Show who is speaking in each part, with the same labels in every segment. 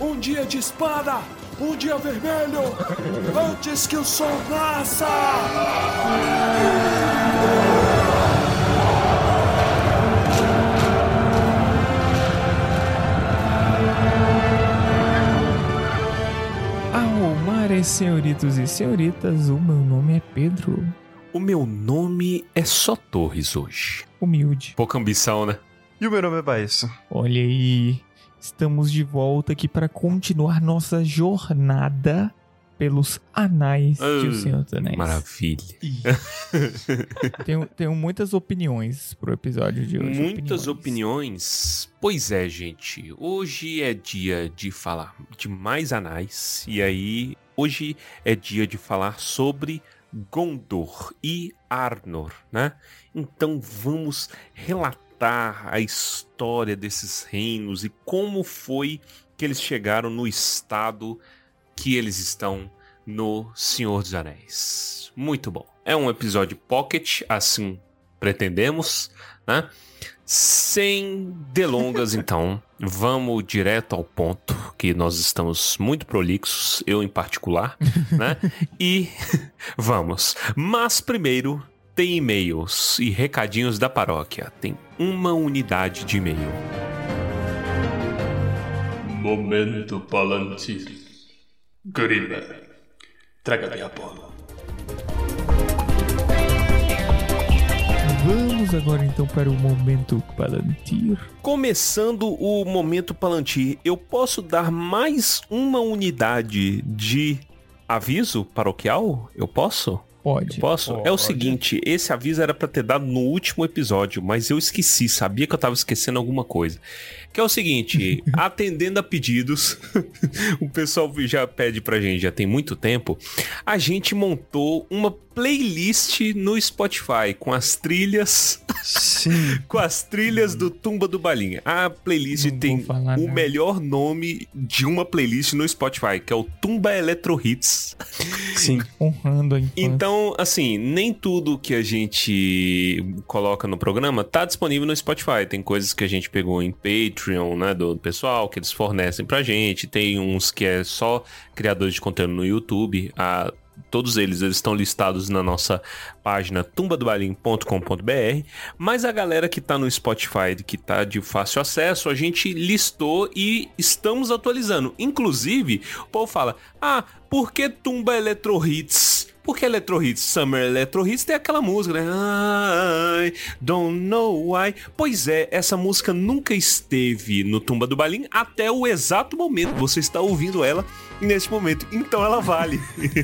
Speaker 1: Um dia de espada! Um dia vermelho! Antes que o sol nasça!
Speaker 2: Almares, senhoritos e senhoritas, o meu nome é Pedro.
Speaker 3: O meu nome é só Torres hoje.
Speaker 2: Humilde.
Speaker 3: Pouca ambição, né?
Speaker 4: E o meu nome é Baesso.
Speaker 2: Olha aí, estamos de volta aqui para continuar nossa jornada pelos anais de O Senhor dos Anéis.
Speaker 3: Maravilha.
Speaker 2: Tenho, tenho muitas opiniões pro episódio de hoje.
Speaker 3: Muitas opiniões. Pois é, gente. Hoje é dia de falar de mais anais. E aí, hoje é dia de falar sobre Gondor e Arnor, né? Então vamos relatar a história desses reinos e como foi que eles chegaram no estado que eles estão no Senhor dos Anéis. Muito bom. É um episódio pocket, assim pretendemos, né? Sem delongas, então, vamos direto ao ponto, que nós estamos muito prolixos, eu em particular, né? E vamos. Mas primeiro, tem e-mails e recadinhos da paróquia. Tem uma unidade de e-mail.
Speaker 5: Momento Palantir. Grima, traga-me a bola.
Speaker 2: Vamos agora então para o momento Palantir.
Speaker 3: Começando o momento Palantir, eu posso dar mais uma unidade de aviso paroquial? Eu posso?
Speaker 2: Pode.
Speaker 3: Eu posso? É o seguinte, esse aviso era pra ter dado no último episódio, mas eu esqueci, sabia que eu tava esquecendo alguma coisa. Que é o seguinte, atendendo a pedidos, o pessoal já pede pra gente, já tem muito tempo, a gente montou uma playlist no Spotify com as trilhas, com as trilhas do Tumba do Balinha. A playlist
Speaker 2: Não
Speaker 3: tem o
Speaker 2: nada.
Speaker 3: melhor nome de uma playlist no Spotify, que é o Tumba Electro Hits.
Speaker 4: Sim.
Speaker 2: Honrando a infância.
Speaker 3: Então, assim, nem tudo que a gente coloca no programa tá disponível no Spotify. Tem coisas que a gente pegou em Patreon, né, do pessoal, que eles fornecem pra gente. Tem uns que é só criadores de conteúdo no YouTube. Ah, todos eles, eles estão listados na nossa página tumbadobalim.com.br. Mas a galera que tá no Spotify, que tá de fácil acesso, a gente listou e estamos atualizando. Inclusive, o povo fala: Ah, por que Tumba Electro Hits? Porque Electro Hits, Summer Electro Hits tem aquela música, né? I don't know why. Pois é, essa música nunca esteve no Tumba do Balim até o exato momento. Você está ouvindo ela neste momento. Então ela vale.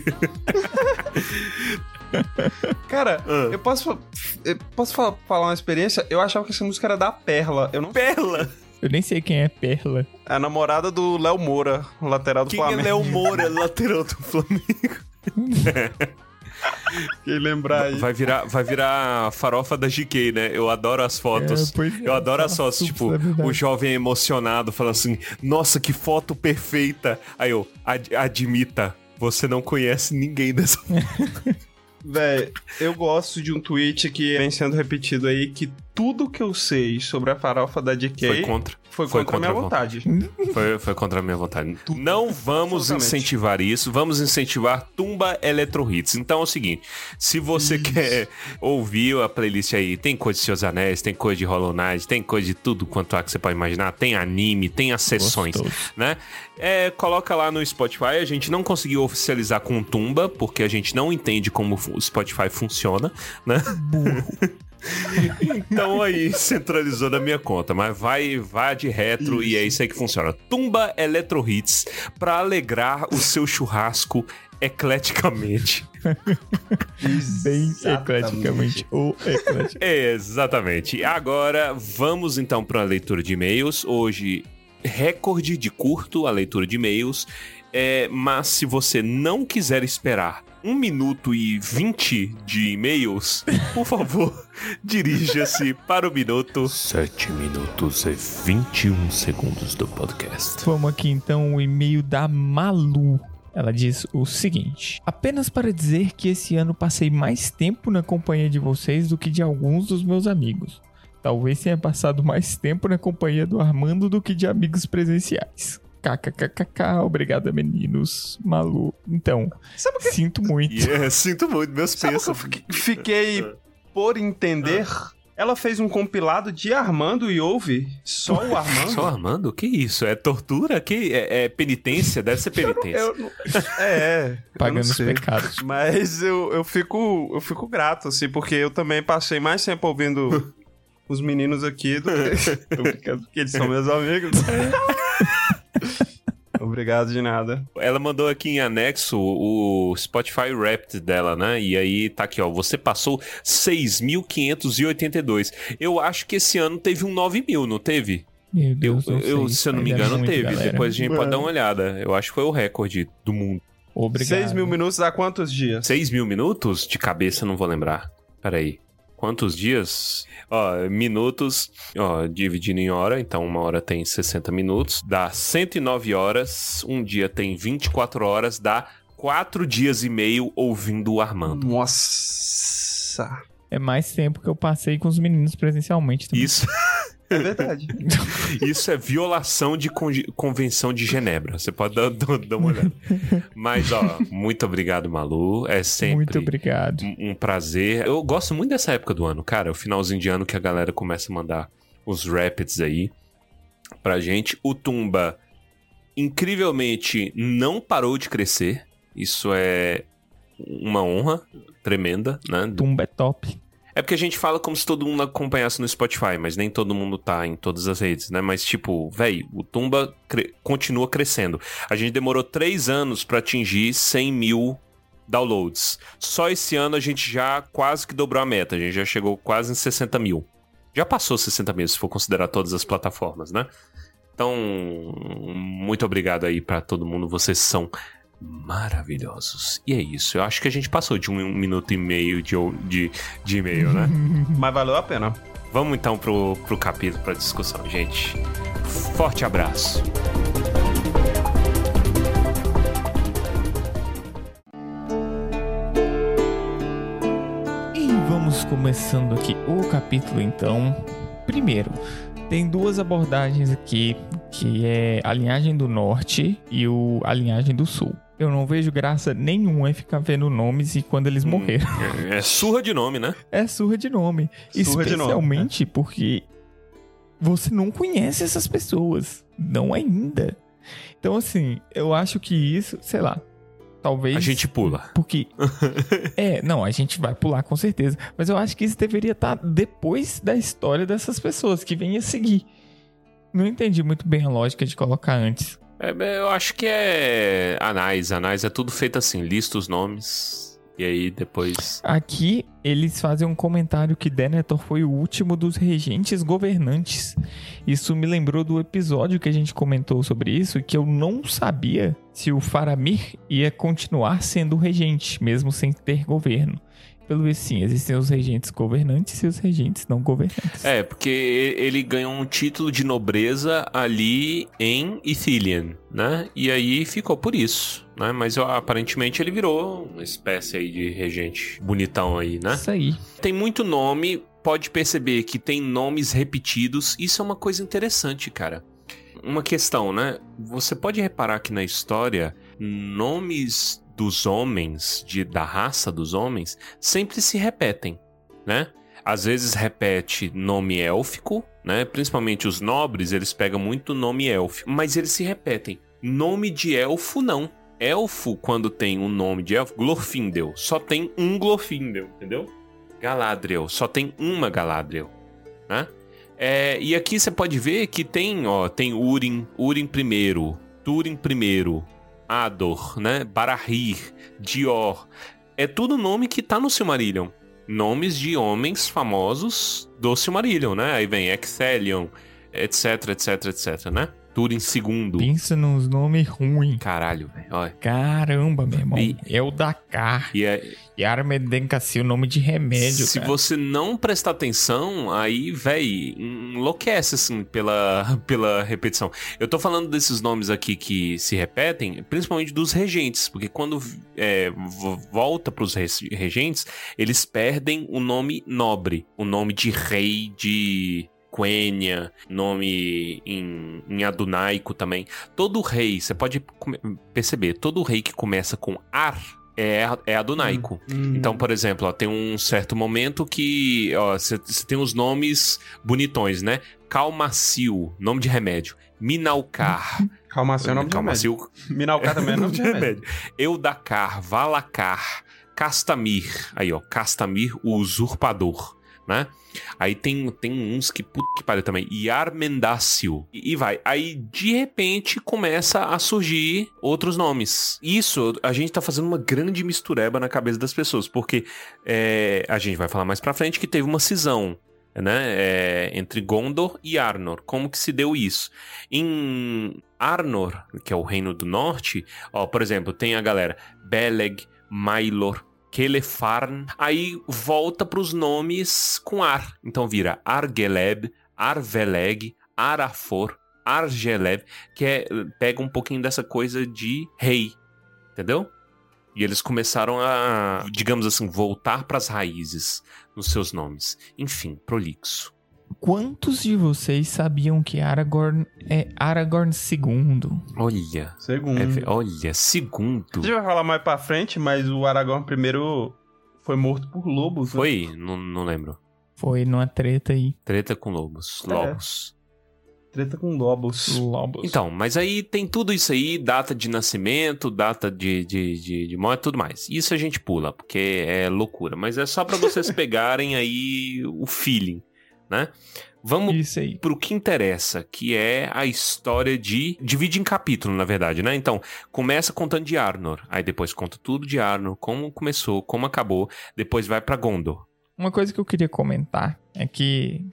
Speaker 4: Cara,
Speaker 3: Ah.
Speaker 4: eu posso, eu posso fa- falar uma experiência? Eu achava que essa música era da Perla. Eu não
Speaker 3: Perla!
Speaker 2: Eu nem sei quem é Perla.
Speaker 4: É a namorada do Léo Moura, lateral do
Speaker 3: Quem é
Speaker 4: Flamengo.
Speaker 3: Léo Moura, lateral do Flamengo?
Speaker 4: Quem lembrar aí.
Speaker 3: Vai virar, vai virar farofa da GK, né? Eu adoro as fotos.
Speaker 2: É, é,
Speaker 3: eu adoro as fotos, tipo,
Speaker 2: é
Speaker 3: o jovem emocionado falando assim: Nossa, que foto perfeita. Aí eu, ad- admita, você não conhece ninguém dessa
Speaker 4: Véi, eu gosto de um tweet que vem sendo repetido aí que tudo que eu sei sobre a farofa da DK
Speaker 3: Foi contra.
Speaker 4: Foi
Speaker 3: foi
Speaker 4: contra a minha
Speaker 3: contra a
Speaker 4: vontade.
Speaker 3: Foi, foi contra a minha vontade. Não vamos incentivar isso, vamos incentivar Tumba Electro Hits. Então é o seguinte: se você quer ouvir a playlist aí, tem coisa de Seus Anéis, tem coisa de Hollow Knight, tem coisa de tudo quanto há que você pode imaginar, tem anime, tem as sessões, né? É, coloca lá no Spotify. A gente não conseguiu oficializar com Tumba, porque a gente não entende como o Spotify funciona, né? Então aí centralizou na minha conta, mas vai, vai de retro e é isso aí que funciona. Tumba Electro Hits pra alegrar o seu churrasco ecleticamente.
Speaker 2: Bem
Speaker 4: Exatamente.
Speaker 2: ecleticamente. Ou ecleticamente.
Speaker 3: Exatamente. Agora vamos então para a leitura de e-mails. Hoje, recorde de curto a leitura de e-mails. É, mas se você não quiser esperar 1 minuto e 20 de e-mails, por favor, dirija-se para o minuto 7 minutos e 21 segundos do podcast.
Speaker 2: Vamos aqui então o e-mail da Malu. Ela diz o seguinte: apenas para dizer que esse ano passei mais tempo na companhia de vocês do que de alguns dos meus amigos. Talvez tenha passado mais tempo na companhia do Armando do que de amigos presenciais. KKKKK, obrigada meninos, Malu. Então,
Speaker 4: Sabe o que,
Speaker 2: sinto muito.
Speaker 3: Yeah, sinto muito, meus
Speaker 4: o que eu
Speaker 3: pensos.
Speaker 4: fiquei, fiquei por entender? Ela fez um compilado de Armando e ouve só o Armando.
Speaker 3: Só Armando? Que isso? É tortura? Que é, é penitência? Deve ser penitência.
Speaker 4: Eu não- É, eu
Speaker 2: Pagando
Speaker 4: não
Speaker 2: os
Speaker 4: sei.
Speaker 2: pecados.
Speaker 4: Mas eu, eu, fico, eu fico grato, assim, porque eu também passei mais tempo ouvindo os meninos aqui do que, Tô brincando, porque eles são meus amigos. Obrigado de nada.
Speaker 3: Ela mandou aqui em anexo o Spotify Wrapped dela, né? E aí tá aqui, ó. Você passou 6.582. Eu acho que esse ano teve um 9 mil, não teve?
Speaker 2: Meu
Speaker 3: Eu,
Speaker 2: Deus, não
Speaker 3: eu, se eu não me engano,
Speaker 2: muito,
Speaker 3: teve.
Speaker 2: galera.
Speaker 3: Depois a gente pode
Speaker 4: Mano.
Speaker 3: dar uma olhada. Eu acho que foi o recorde do mundo.
Speaker 2: Obrigado.
Speaker 4: 6 mil minutos dá quantos dias?
Speaker 3: 6 mil minutos? De cabeça eu não vou lembrar. Peraí. Quantos dias? Ó, minutos, ó, dividindo em hora, então uma hora tem 60 minutos, dá 109 horas, um dia tem 24 horas, dá 4 dias e meio ouvindo o Armando.
Speaker 4: Nossa.
Speaker 2: É mais tempo que eu passei com os meninos presencialmente também.
Speaker 3: Isso,
Speaker 4: É verdade.
Speaker 3: isso é violação de con- convenção de Genebra. Você pode dar, dar- dar uma olhada. Mas, ó, muito obrigado, Malu. É sempre
Speaker 2: Muito obrigado.
Speaker 3: um, um prazer. Eu gosto muito dessa época do ano, cara. O finalzinho de ano que a galera começa a mandar os rapids aí pra gente. O Tumba, incrivelmente, não parou de crescer. Isso é uma honra tremenda, né?
Speaker 2: Tumba é top.
Speaker 3: É porque a gente fala como se todo mundo acompanhasse no Spotify, mas nem todo mundo tá em todas as redes, né? Mas, tipo, véi, o Tumba cre- continua crescendo. A gente demorou três anos pra atingir 100 mil downloads. Só esse ano a gente já quase que dobrou a meta. A gente já chegou quase em 60 mil. Já passou 60 mil, se for considerar todas as plataformas, né? Então, muito obrigado aí pra todo mundo. Vocês são maravilhosos. E é isso. Eu acho que a gente passou de um, um minuto e meio de, de, de e-mail, né?
Speaker 4: Mas valeu a pena.
Speaker 3: Vamos então pro, pro capítulo, pra discussão, gente. Forte abraço.
Speaker 2: E vamos começando aqui o capítulo então. Primeiro, tem duas abordagens aqui, que é a linhagem do norte e o, a linhagem do sul. Eu não vejo graça nenhuma em ficar vendo nomes e quando eles morreram.
Speaker 3: É, é surra de nome, né?
Speaker 2: É surra de nome.
Speaker 4: Surra de nome,
Speaker 2: Especialmente porque você não conhece essas pessoas. Não ainda. Então, assim, eu acho que isso, sei lá. Talvez.
Speaker 3: A gente pula.
Speaker 2: Porque. é, não, a gente vai pular com certeza. Mas eu acho que isso deveria estar depois da história dessas pessoas que vem a seguir. Não entendi muito bem a lógica de colocar antes.
Speaker 3: É, eu acho que é anais. Anais é tudo feito assim. Lista os nomes. E aí depois.
Speaker 2: Aqui eles fazem um comentário que Denethor foi o último dos regentes governantes. Isso me lembrou do episódio que a gente comentou sobre isso, que eu não sabia se o Faramir ia continuar sendo regente, mesmo sem ter governo. Pelo visto, sim, existem os regentes governantes e os regentes não governantes.
Speaker 3: É, porque ele ganhou um título de nobreza ali em Ithilien, né? E aí ficou por isso, né? Mas aparentemente ele virou uma espécie aí de regente bonitão aí, né?
Speaker 2: Isso aí.
Speaker 3: Tem muito nome, pode perceber que tem nomes repetidos. Isso é uma coisa interessante, cara. Uma questão, né? Você pode reparar que na história, nomes dos homens, de, da raça dos homens, sempre se repetem, né? Às vezes repete nome élfico, né? Principalmente os nobres, eles pegam muito nome élfico, mas eles se repetem. Nome de elfo, não. Elfo, quando tem um nome de elfo, Glorfindel, só tem um Glorfindel, entendeu? Galadriel, só tem uma Galadriel, né? É, e aqui você pode ver que tem, ó, tem Urim, Urim primeiro, Turim primeiro, Ador, né? Barahir, Dior. É tudo nome que tá no Silmarillion. Nomes de homens famosos do Silmarillion, né? Aí vem Exelion, etc, etc, etc, né? Turim segundo.
Speaker 2: Pensa nos nomes ruins.
Speaker 3: Caralho, velho.
Speaker 2: Caramba, meu irmão.
Speaker 3: E-
Speaker 2: É o Dakar.
Speaker 3: E é,
Speaker 2: Yarmedenkassi, o nome de remédio,
Speaker 3: Se
Speaker 2: cara.
Speaker 3: você não prestar atenção, aí, véi, enlouquece, assim, pela, pela repetição. Eu tô falando desses nomes aqui que se repetem, principalmente dos regentes, porque quando é, vo- volta pros regentes, eles perdem o nome nobre, o nome de rei, de Quenya, nome em, em adunaico também. Todo rei, você pode perceber, todo rei que começa com Ar é, é adunaico.
Speaker 4: Hum.
Speaker 3: Então, por exemplo, ó, tem um certo momento que você tem os nomes bonitões, né? Calmacil, nome de remédio. Minalcar.
Speaker 4: Calmação é nome de remédio.
Speaker 3: Calmacil,
Speaker 4: Minalcar também é nome de remédio.
Speaker 3: Eudacar, Valacar, Castamir. Aí, ó, Castamir, o usurpador, né? Aí tem, tem uns que, puta que pariu também. Yarmendácio. E, e vai. Aí, de repente, começa a surgir outros nomes. Isso, a gente tá fazendo uma grande mistureba na cabeça das pessoas, porque é, a gente vai falar mais pra frente que teve uma cisão. Né, é, entre Gondor e Arnor. Como que se deu isso? Em Arnor, que é o reino do norte, ó, por exemplo, tem a galera Beleg, Mailor, Kelefarn. Aí volta pros nomes com Ar. Então vira Argeleb, Arveleg, Arafor, Argeleb, que é, pega um pouquinho dessa coisa de rei. Entendeu? E eles começaram a, digamos assim, voltar pras raízes nos seus nomes. Enfim, prolixo.
Speaker 2: Quantos de vocês sabiam que Aragorn é Aragorn II?
Speaker 3: Olha,
Speaker 4: Segundo.
Speaker 3: é olha, segundo.
Speaker 4: A gente vai falar mais pra frente, mas o Aragorn primeiro foi morto por lobos. né?
Speaker 3: Foi? Não, não lembro.
Speaker 2: Foi numa treta aí.
Speaker 3: Treta com lobos.
Speaker 4: É.
Speaker 3: Lobos.
Speaker 4: Treta com lobos.
Speaker 2: Lobos.
Speaker 3: Então, mas aí tem tudo isso aí, data de nascimento, data de, de, de, de morte e tudo mais. Isso a gente pula, porque é loucura. Mas é só pra vocês pegarem aí o feeling, né? Vamos
Speaker 2: Isso aí.
Speaker 3: pro que interessa, que é a história de. Divide em capítulo, na verdade, né? Então, começa contando de Arnor, aí depois conta tudo de Arnor, como começou, como acabou, depois vai pra Gondor.
Speaker 2: Uma coisa que eu queria comentar é que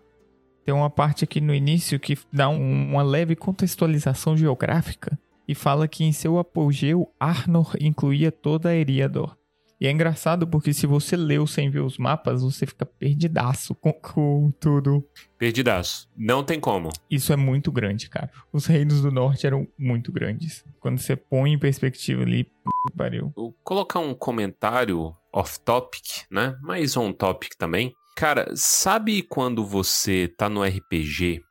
Speaker 2: tem uma parte aqui no início que dá um- uma leve contextualização geográfica e fala que em seu apogeu Arnor incluía toda a Eriador. E é engraçado porque se você leu sem ver os mapas, você fica perdidaço com, com tudo.
Speaker 3: Perdidaço. Não tem como.
Speaker 2: Isso é muito grande, cara. Os reinos do norte eram muito grandes. Quando você põe em perspectiva ali, p... pariu.
Speaker 3: Vou colocar um comentário off-topic, né? Mas on-topic também. Cara, sabe quando você tá no RPG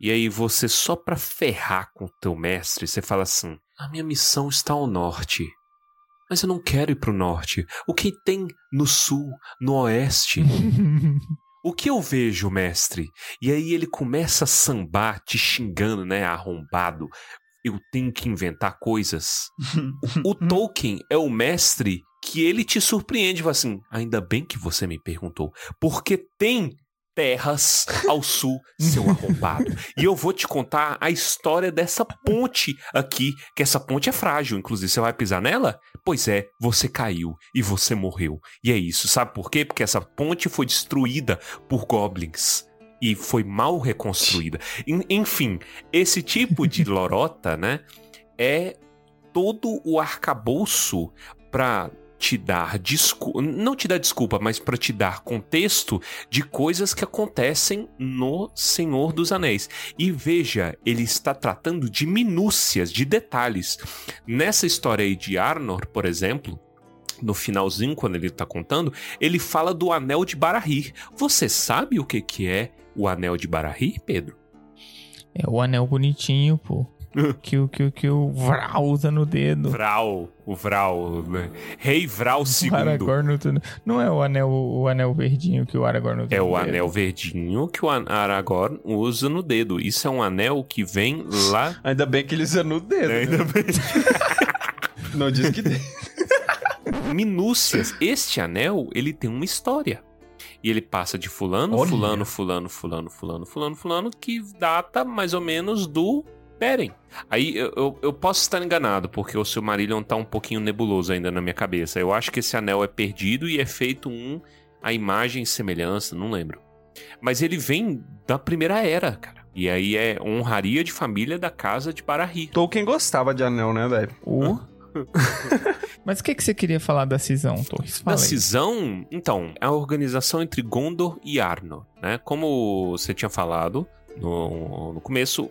Speaker 3: e aí você só pra ferrar com o teu mestre, você fala assim: "A minha missão está ao norte, mas eu não quero ir pro norte. O que tem no sul, no oeste? O que eu vejo, mestre?" E aí ele começa a sambar, te xingando, né, arrombado. Eu tenho que inventar coisas. O Tolkien é o mestre que ele te surpreende, fala assim: ainda bem que você me perguntou, porque tem terras ao sul, seu arrombado. e eu vou te contar a história dessa ponte aqui, que essa ponte é frágil, inclusive você vai pisar nela? Pois é, você caiu e você morreu. E é isso, sabe por quê? Porque essa ponte foi destruída por goblins. E foi mal reconstruída. En- Enfim, esse tipo de lorota, né? É todo o arcabouço pra te dar desculpa, não te dar desculpa, mas pra te dar contexto de coisas que acontecem no Senhor dos Anéis. E veja, ele está tratando de minúcias, de detalhes. Nessa história aí de Arnor, por exemplo, no finalzinho, quando ele tá contando, ele fala do Anel de Barahir. Você sabe o que que é o Anel de Barahir, Pedro?
Speaker 2: É o anel bonitinho, pô. que, o- que, que o Vral usa no dedo.
Speaker 3: Vral, o Vral, né? Rei Vral
Speaker 2: O
Speaker 3: II.
Speaker 2: Aragorn no. Não é o anel, o anel verdinho que o Aragorn usa
Speaker 3: É o
Speaker 2: dedo.
Speaker 3: anel verdinho que o Aragorn usa no dedo. Isso é um anel que vem lá.
Speaker 4: Ainda bem que ele usa no dedo. né?
Speaker 3: Ainda bem.
Speaker 4: Não diz que.
Speaker 3: Minúcias. Este anel, ele tem uma história. E ele passa de fulano,
Speaker 4: Olha.
Speaker 3: fulano, fulano, fulano, fulano, fulano, fulano, que data mais ou menos do Beren. Aí eu, eu, eu posso estar enganado, porque o Silmarillion tá um pouquinho nebuloso ainda na minha cabeça. Eu acho que esse anel é perdido e é feito um a imagem e semelhança, não lembro. Mas ele vem da primeira era, cara. E aí é honraria de família da casa de Barahir.
Speaker 4: Tolkien gostava de anel, né, velho?
Speaker 2: O... Mas o que, que você queria falar da cisão, Torres? Aí.
Speaker 3: cisão, então, é a organização entre Gondor e Arnor, né? Como você tinha falado no, no começo,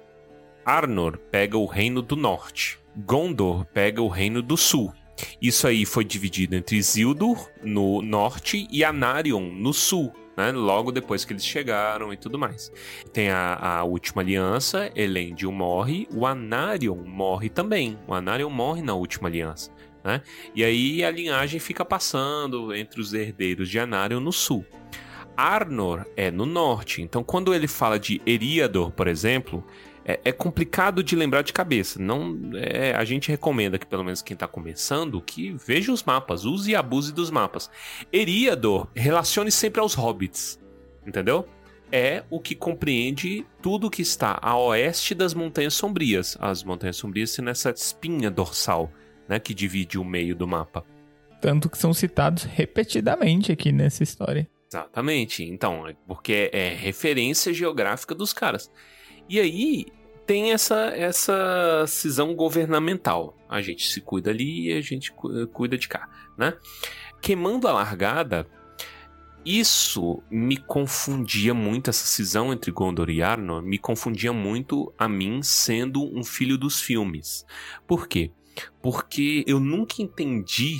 Speaker 3: Arnor pega o reino do norte, Gondor pega o reino do sul. Isso aí foi dividido entre Isildur no norte e Anarion no sul. né? Logo depois que eles chegaram e tudo mais. Tem a, a última aliança, Elendil morre, o Anarion morre também. O Anarion morre na última aliança. Né? E aí a linhagem fica passando entre os herdeiros de Anarion no sul. Arnor é no norte, então quando ele fala de Eriador, por exemplo, é, é complicado de lembrar de cabeça. Não, é, a gente recomenda que pelo menos quem está começando que veja os mapas, use e abuse dos mapas. Eriador relacione sempre aos hobbits, entendeu? É o que compreende tudo que está a oeste das Montanhas Sombrias. As Montanhas Sombrias sendo essa espinha dorsal, né, que divide o meio do mapa.
Speaker 2: Tanto que são citados repetidamente aqui nessa história.
Speaker 3: Exatamente. Então, é porque é referência geográfica dos caras. E aí tem essa essa cisão governamental. A gente se cuida ali e a gente cuida de cá, né? Queimando a largada, isso me confundia muito, essa cisão entre Gondor e Arnor me confundia muito a mim sendo um filho dos filmes. Por quê? Porque eu nunca entendi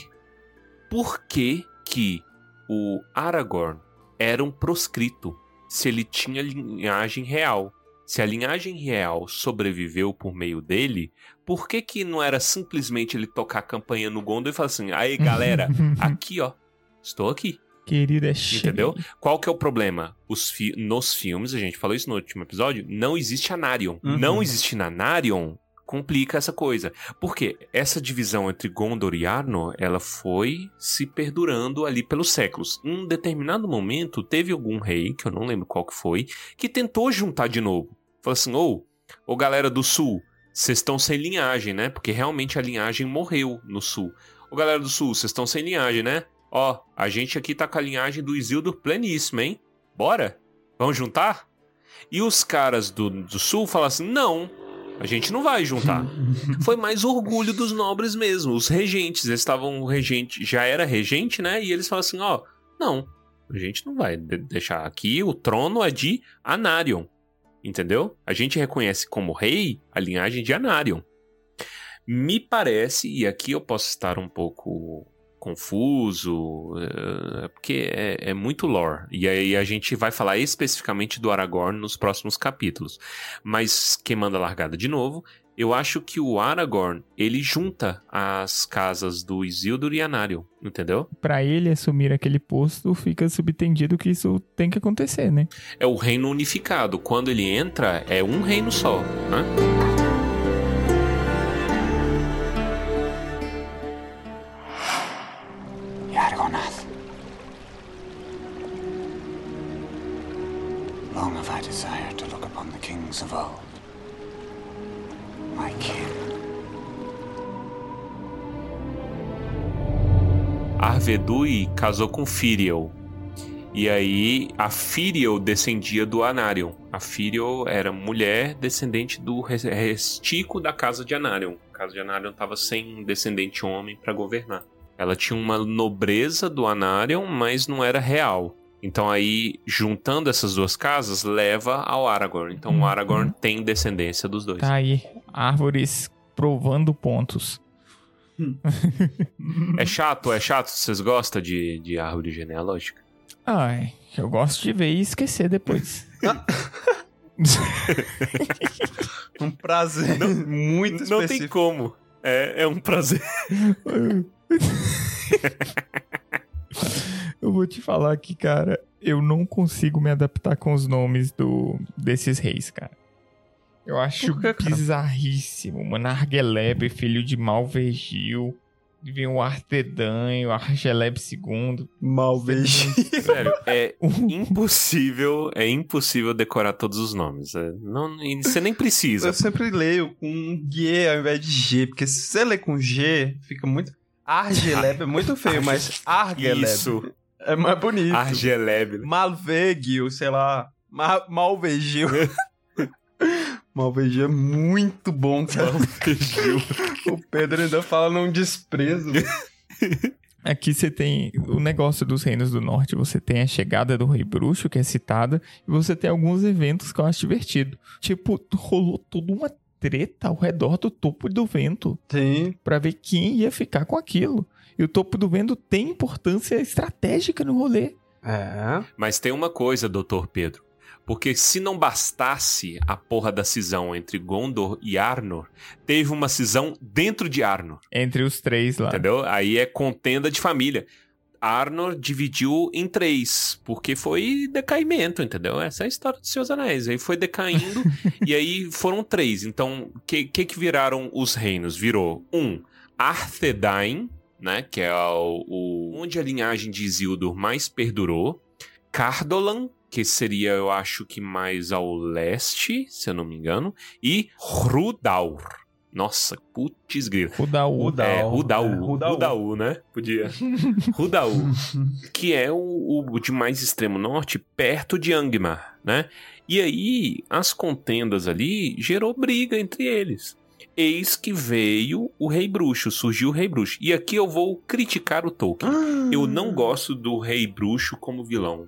Speaker 3: por que, que o Aragorn era um proscrito se ele tinha linhagem real. Se a linhagem real sobreviveu por meio dele, por que que não era simplesmente ele tocar a campanha no Gondor e falar assim: "Aí, galera, aqui, ó, estou aqui".
Speaker 2: Querida, é
Speaker 3: Entendeu? Qual que é o problema? Os fi nos filmes, a gente falou isso no último episódio, não existe Anarion. Uhum. Não existe Anarion complica essa coisa. Porque essa divisão entre Gondor e Arnor, ela foi se perdurando ali pelos séculos. Em um determinado momento, teve algum rei, que eu não lembro qual que foi, que tentou juntar de novo. Falou assim, ô, oh, ô galera do sul, vocês estão sem linhagem, né? Porque realmente a linhagem morreu no sul. Ô galera do sul, vocês estão sem linhagem, né? Ó, a gente aqui tá com a linhagem do Isildur pleníssimo, hein? Bora? Vamos juntar? E os caras do, do sul falam assim, não, a gente não vai juntar. Foi mais orgulho dos nobres mesmo. Os regentes, eles estavam regente, já era regente, né? E eles falam assim, ó, não, a gente não vai deixar aqui, o trono é de Anarion. Entendeu? A gente reconhece como rei a linhagem de Anarion. Me parece, e aqui eu posso estar um pouco confuso, é, porque é, é, muito lore. E aí a gente vai falar especificamente do Aragorn nos próximos capítulos. Mas queimando a largada de novo, eu acho que o Aragorn, ele junta as casas do Isildur e Anarion, entendeu?
Speaker 2: Para ele assumir aquele posto, fica subtendido que isso tem que acontecer, né?
Speaker 3: É o reino unificado. Quando ele entra, é um reino só, né? Arvedui casou com Firiel. E aí a Firiel descendia do Anarion. A Firiel era mulher descendente do restico da casa de Anarion. A casa de Anarion estava sem descendente homem para governar. Ela tinha uma nobreza do Anarion, mas não era real. Então aí, juntando essas duas casas, leva ao Aragorn. Então uhum. o Aragorn tem descendência dos dois.
Speaker 2: Tá aí, árvores provando pontos.
Speaker 3: é chato, é chato. Vocês gostam de, de árvore genealógica?
Speaker 2: Ai, eu gosto de ver e esquecer depois.
Speaker 4: um prazer não, muito específico.
Speaker 3: Não tem como. É, é um prazer.
Speaker 2: Eu vou te falar aqui, cara, eu não consigo me adaptar com os nomes do, desses reis, cara. Eu acho que, bizarríssimo, mano. Argeleb, filho de Malvegil. Vem o Artedan, o Argeleb II.
Speaker 4: Malvegil.
Speaker 3: Sério, é impossível, é impossível decorar todos os nomes. É, não, você nem precisa.
Speaker 4: Eu sempre leio com G ao invés de G, porque se você ler com G, fica muito... Argeleb é muito feio, mas Argeleb... Isso. É mais bonito.
Speaker 3: Argeleb.
Speaker 4: Malvegio, sei lá. Ma Malvegio. Malvegio é muito bom, cara. O Pedro ainda fala num desprezo.
Speaker 2: Aqui você tem o negócio dos reinos do norte, você tem a chegada do rei bruxo, que é citada, e você tem alguns eventos que eu acho divertido. Tipo, rolou toda uma treta ao redor do topo do vento.
Speaker 4: Sim.
Speaker 2: Pra ver quem ia ficar com aquilo. E o topo do vento tem importância estratégica no rolê.
Speaker 4: É.
Speaker 3: Mas tem uma coisa, doutor Pedro. Porque se não bastasse a porra da cisão entre Gondor e Arnor, teve uma cisão dentro de Arnor.
Speaker 2: Entre os três lá.
Speaker 3: Entendeu? Aí é contenda de família. Arnor dividiu em três, porque foi decaimento, entendeu? Essa é a história dos seus anéis. Aí foi decaindo, e aí foram três. Então, o que, que que viraram os reinos? Virou um, Arthedain, né? Que é o, o, onde a linhagem de Isildur mais perdurou. Cardolan, que seria, eu acho que mais ao leste, se eu não me engano. E Rudaur. Nossa, putz grilo.
Speaker 2: Rudaú.
Speaker 3: Rudaú. É, Rudaú. É, Rudaú. Rudaú, né? Podia. Rudaú. que é o, o, de mais extremo norte, perto de Angmar, né? E aí, as contendas ali gerou briga entre eles. Eis que veio o Rei Bruxo, surgiu o Rei Bruxo. E aqui eu vou criticar o Tolkien. Ah. Eu não gosto do Rei Bruxo como vilão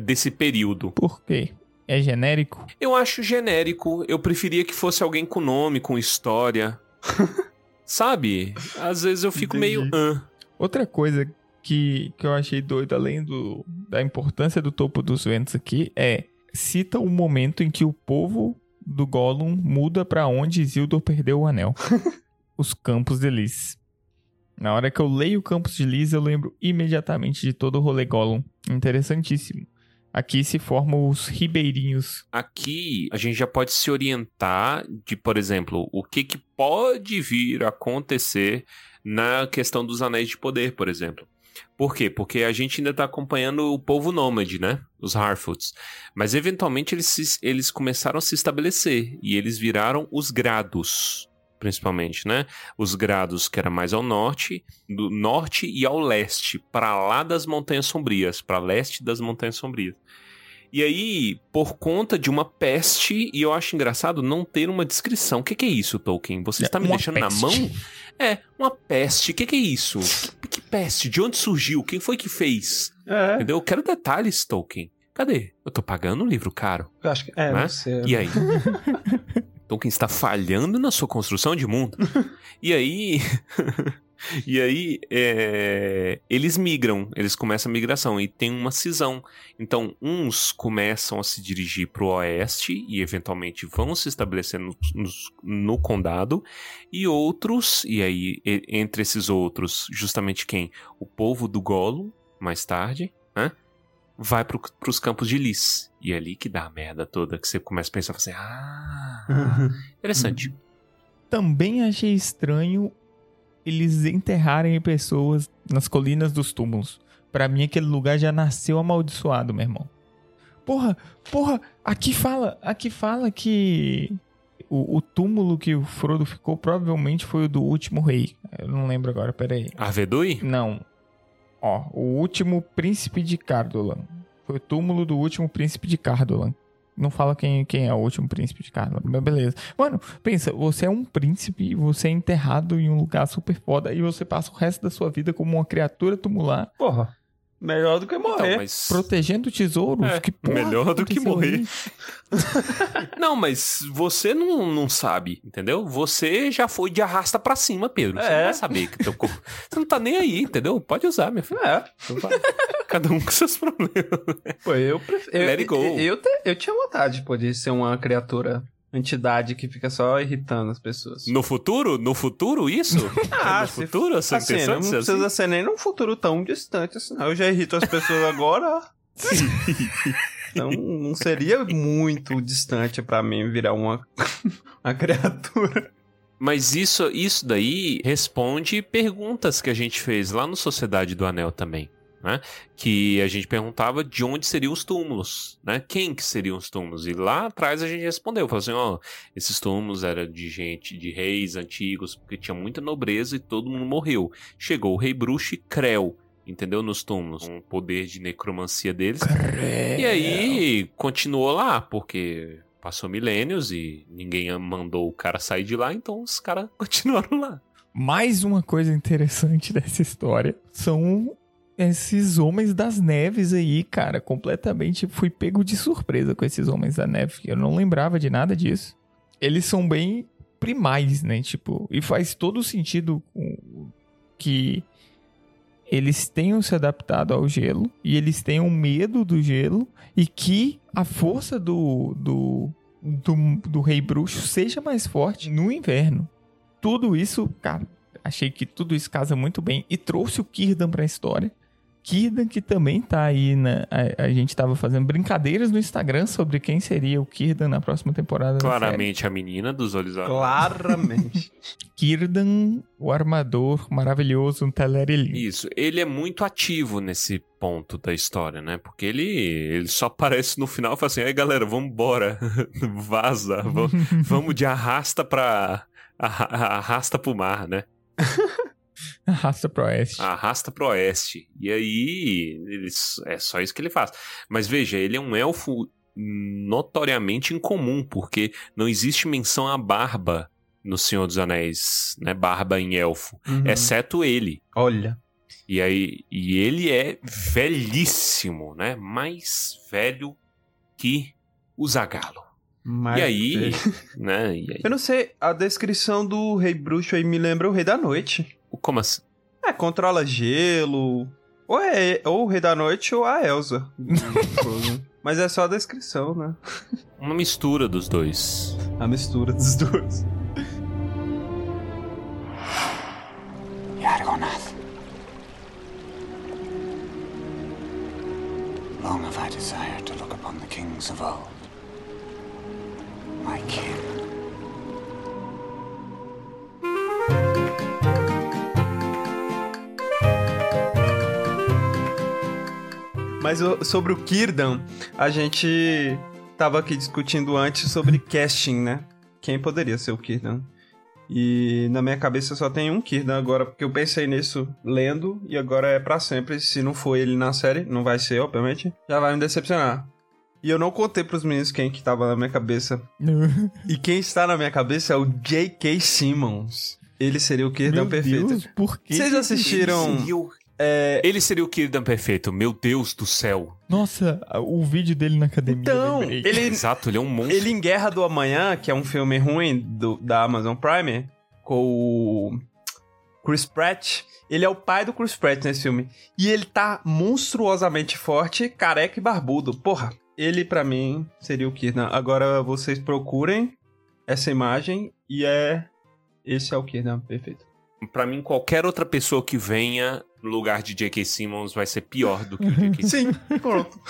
Speaker 3: desse período.
Speaker 2: Por quê? É genérico?
Speaker 3: Eu acho genérico. Eu preferia que fosse alguém com nome, com história. Sabe? Às vezes eu fico Entendi. meio. Uh.
Speaker 2: Outra coisa que, que eu achei doido, além do, da importância do topo dos ventos aqui, é. Cita o momento em que o povo do Gollum muda para onde Isildur perdeu o anel. Os Campos de Lis. Na hora que eu leio Campos de Lis, eu lembro imediatamente de todo o rolê Gollum. Interessantíssimo. Aqui se formam os ribeirinhos.
Speaker 3: Aqui a gente já pode se orientar de, por exemplo, o que, que pode vir a acontecer na questão dos anéis de poder, por exemplo. Por quê? Porque a gente ainda está acompanhando o povo nômade, né? Os Harfoots. Mas eventualmente eles, se, eles começaram a se estabelecer e eles viraram os grados, principalmente, né? Os grados que era mais ao norte, do norte e ao leste, para lá das Montanhas Sombrias, para leste das Montanhas Sombrias. E aí, por conta de uma peste, e eu acho engraçado não ter uma descrição. O que, que é isso, Tolkien? Você está me deixando peste. na mão? É, uma peste. O que, que é isso? Que, que, peste? De onde surgiu? Quem foi que fez? É. Entendeu? Eu quero detalhes, Tolkien. Cadê? Eu tô pagando o livro caro.
Speaker 4: Eu acho que é, né? você.
Speaker 3: E aí? Tolkien está falhando na sua construção de mundo. e aí. E aí, é, eles migram, eles começam a migração e tem uma cisão. Então, uns começam a se dirigir para o oeste e eventualmente vão se estabelecer no, no, no, condado, e outros, e aí, entre esses outros, justamente quem? O povo do Golo, mais tarde, né? Vai para os campos de Lis. E é ali que dá a merda toda, que você começa a pensar assim, ah, interessante.
Speaker 2: Também achei estranho eles enterrarem pessoas nas colinas dos túmulos. Para mim, aquele lugar já nasceu amaldiçoado, meu irmão. Porra, porra, aqui fala, aqui fala que o, o, túmulo que o Frodo ficou provavelmente foi o do último rei. Eu não lembro agora, peraí.
Speaker 3: Arvedui?
Speaker 2: Não. Ó, o último príncipe de Cardolan. Foi o túmulo do último príncipe de Cardolan. Não fala quem, quem é o último príncipe de Carla. Mas beleza. Mano, pensa, você é um príncipe, você é enterrado em um lugar super foda e você passa o resto da sua vida como uma criatura tumular.
Speaker 4: Porra. Melhor do que morrer. Então,
Speaker 2: mas... Protegendo tesouros? É, que porra
Speaker 3: melhor do que morrer. não, mas você não, não sabe, entendeu? Você já foi de arrasta pra cima, Pedro. Você é. não vai saber que teu corpo. Você não tá nem aí, entendeu? Pode usar, meu filho.
Speaker 4: É.
Speaker 3: Então Cada um com seus problemas.
Speaker 4: Pô, eu prefiro. Let it go. Eu, eu, eu tinha vontade de poder ser uma criatura entidade que fica só irritando as pessoas.
Speaker 3: No futuro? No futuro, isso?
Speaker 4: ah, no futuro, essa assim, não precisa assim? ser nem num futuro tão distante assim. Eu já irrito as pessoas agora. então não seria muito distante para mim virar uma, uma criatura.
Speaker 3: Mas isso, isso daí responde perguntas que a gente fez lá no Sociedade do Anel também né? Que a gente perguntava de onde seriam os túmulos, né? Quem que seriam os túmulos? E lá atrás a gente respondeu, falou assim, ó, esses túmulos eram de gente, de reis antigos, porque tinha muita nobreza e todo mundo morreu. Chegou o rei bruxo e Creu, entendeu? Nos túmulos, um poder de necromancia deles. Creu. E aí continuou lá, porque passou milênios e ninguém mandou o cara sair de lá, então os caras continuaram lá.
Speaker 2: Mais uma coisa interessante dessa história são esses homens das neves aí, cara, completamente fui pego de surpresa com esses homens da neve. Eu não lembrava de nada disso. Eles são bem primais, né? Tipo, e faz todo sentido que eles tenham se adaptado ao gelo e eles tenham medo do gelo e que a força do, do, do, do rei bruxo seja mais forte no inverno. Tudo isso, cara, achei que tudo isso casa muito bem e trouxe o Kirdan para a história. Kirdan, que também tá aí na. A, a gente tava fazendo brincadeiras no Instagram sobre quem seria o Kirdan na próxima temporada.
Speaker 3: Claramente a menina dos olhos
Speaker 4: azuis. Claramente.
Speaker 2: Kirdan, o armador maravilhoso, um Telerilim.
Speaker 3: Isso, ele é muito ativo nesse ponto da história, né? Porque ele, ele só aparece no final e fala assim: aí galera, vamos embora, vaza, vamos, vamos de arrasta pra. arrasta pro mar, né?
Speaker 2: Arrasta pro oeste.
Speaker 3: Arrasta pro oeste. E aí, eles, é só isso que ele faz. Mas veja, ele é um elfo notoriamente incomum, porque não existe menção à barba no Senhor dos Anéis, né? Barba em elfo. Uhum. Exceto ele.
Speaker 4: Olha.
Speaker 3: E aí, e ele é velhíssimo, né? Mais velho que o Zagalo.
Speaker 4: Mais
Speaker 3: e aí, né? E aí?
Speaker 4: Eu não sei, a descrição do Rei Bruxo aí me lembra o Rei da Noite.
Speaker 3: Como assim?
Speaker 4: É, controla gelo. Ou é ou o Rei da Noite ou a Elsa. Mas é só a descrição, né?
Speaker 3: Uma mistura dos dois.
Speaker 4: A mistura dos dois. Yargonath. Long have I desired to look upon the kings of old. My kin. Mas sobre o Kirdan, a gente tava aqui discutindo antes sobre casting, né? Quem poderia ser o Kirdan? E na minha cabeça só tem um Kirdan agora, porque eu pensei nisso lendo e agora é para sempre. Se não for ele na série, não vai ser, obviamente, já vai me decepcionar. E eu não contei pros meninos quem que tava na minha cabeça. e quem está na minha cabeça é o J.K. Simmons. Ele seria o Kirdan Meu perfeito. Deus,
Speaker 2: por que
Speaker 4: Vocês assistiram
Speaker 3: é... Ele seria o Kirdan perfeito, meu Deus do céu.
Speaker 2: Nossa, o vídeo dele na academia.
Speaker 4: Então, ele,
Speaker 3: Exato, ele é um monstro.
Speaker 4: Ele em Guerra do Amanhã, que é um filme ruim do, da Amazon Prime, com o Chris Pratt. Ele é o pai do Chris Pratt nesse filme. E ele tá monstruosamente forte, careca e barbudo. Porra, ele para mim seria o Kirdan. Agora vocês procurem essa imagem e é. Esse é o Kirdan perfeito.
Speaker 3: Para mim, qualquer outra pessoa que venha no lugar de J.K. Simmons vai ser pior do que o J.K.
Speaker 4: Simmons. Sim, pronto.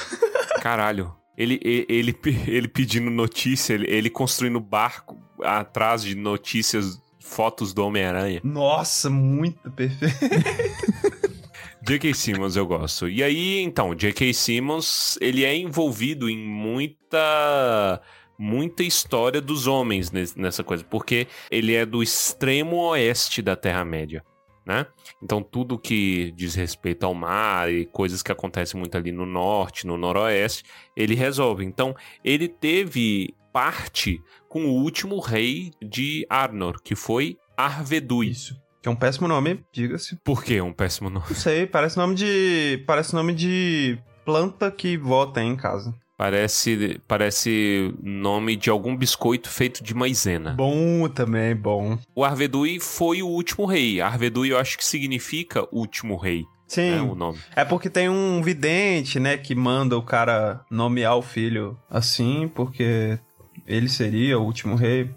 Speaker 3: Caralho. Ele, ele, ele pedindo notícia, ele, ele construindo barco atrás de notícias, fotos do Homem-Aranha.
Speaker 4: Nossa, muito perfeito.
Speaker 3: J.K. Simmons eu gosto. E aí, então, J.K. Simmons, ele é envolvido em muita muita história dos homens nessa coisa, porque ele é do extremo oeste da Terra-média. Né? Então, tudo que diz respeito ao mar e coisas que acontecem muito ali no norte, no noroeste, ele resolve. Então, ele teve parte com o último rei de Arnor, que foi Arvedui.
Speaker 4: Isso. Que é um péssimo nome, diga-se.
Speaker 3: Por que um péssimo nome?
Speaker 4: Não sei, parece nome de. Parece nome de planta que vota em casa.
Speaker 3: Parece, parece nome de algum biscoito feito de maisena.
Speaker 4: Bom também, bom.
Speaker 3: O Arvedui foi o último rei. Arvedui eu acho que significa último rei.
Speaker 4: Sim.
Speaker 3: É o nome.
Speaker 4: É porque tem um vidente, né, que manda o cara nomear o filho assim, porque ele seria o último rei.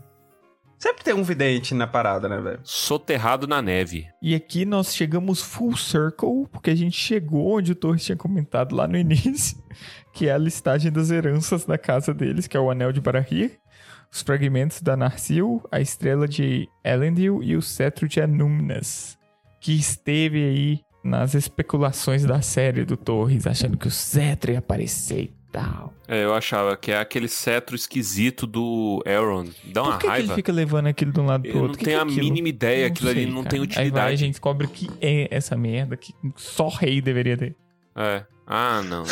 Speaker 4: Sempre tem um vidente na parada, né, velho?
Speaker 3: Soterrado na neve.
Speaker 2: E aqui nós chegamos full circle, porque a gente chegou onde o Torres tinha comentado lá no início que é a listagem das heranças da casa deles, que é o Anel de Barahir, os fragmentos da Narsil, a estrela de Elendil e o cetro de Anumnas, que esteve aí nas especulações da série do Torres, achando que o cetro ia aparecer e tal.
Speaker 3: É, eu achava que é aquele cetro esquisito do Elrond. Dá uma
Speaker 2: Por que
Speaker 3: raiva.
Speaker 2: Que ele fica levando aquilo de um lado pro
Speaker 3: eu
Speaker 2: outro?
Speaker 3: não tenho a mínima ideia, não aquilo sei, ali não cara. tem utilidade. Aí vai,
Speaker 2: a gente descobre que é essa merda que só rei deveria ter.
Speaker 3: É. Ah, não,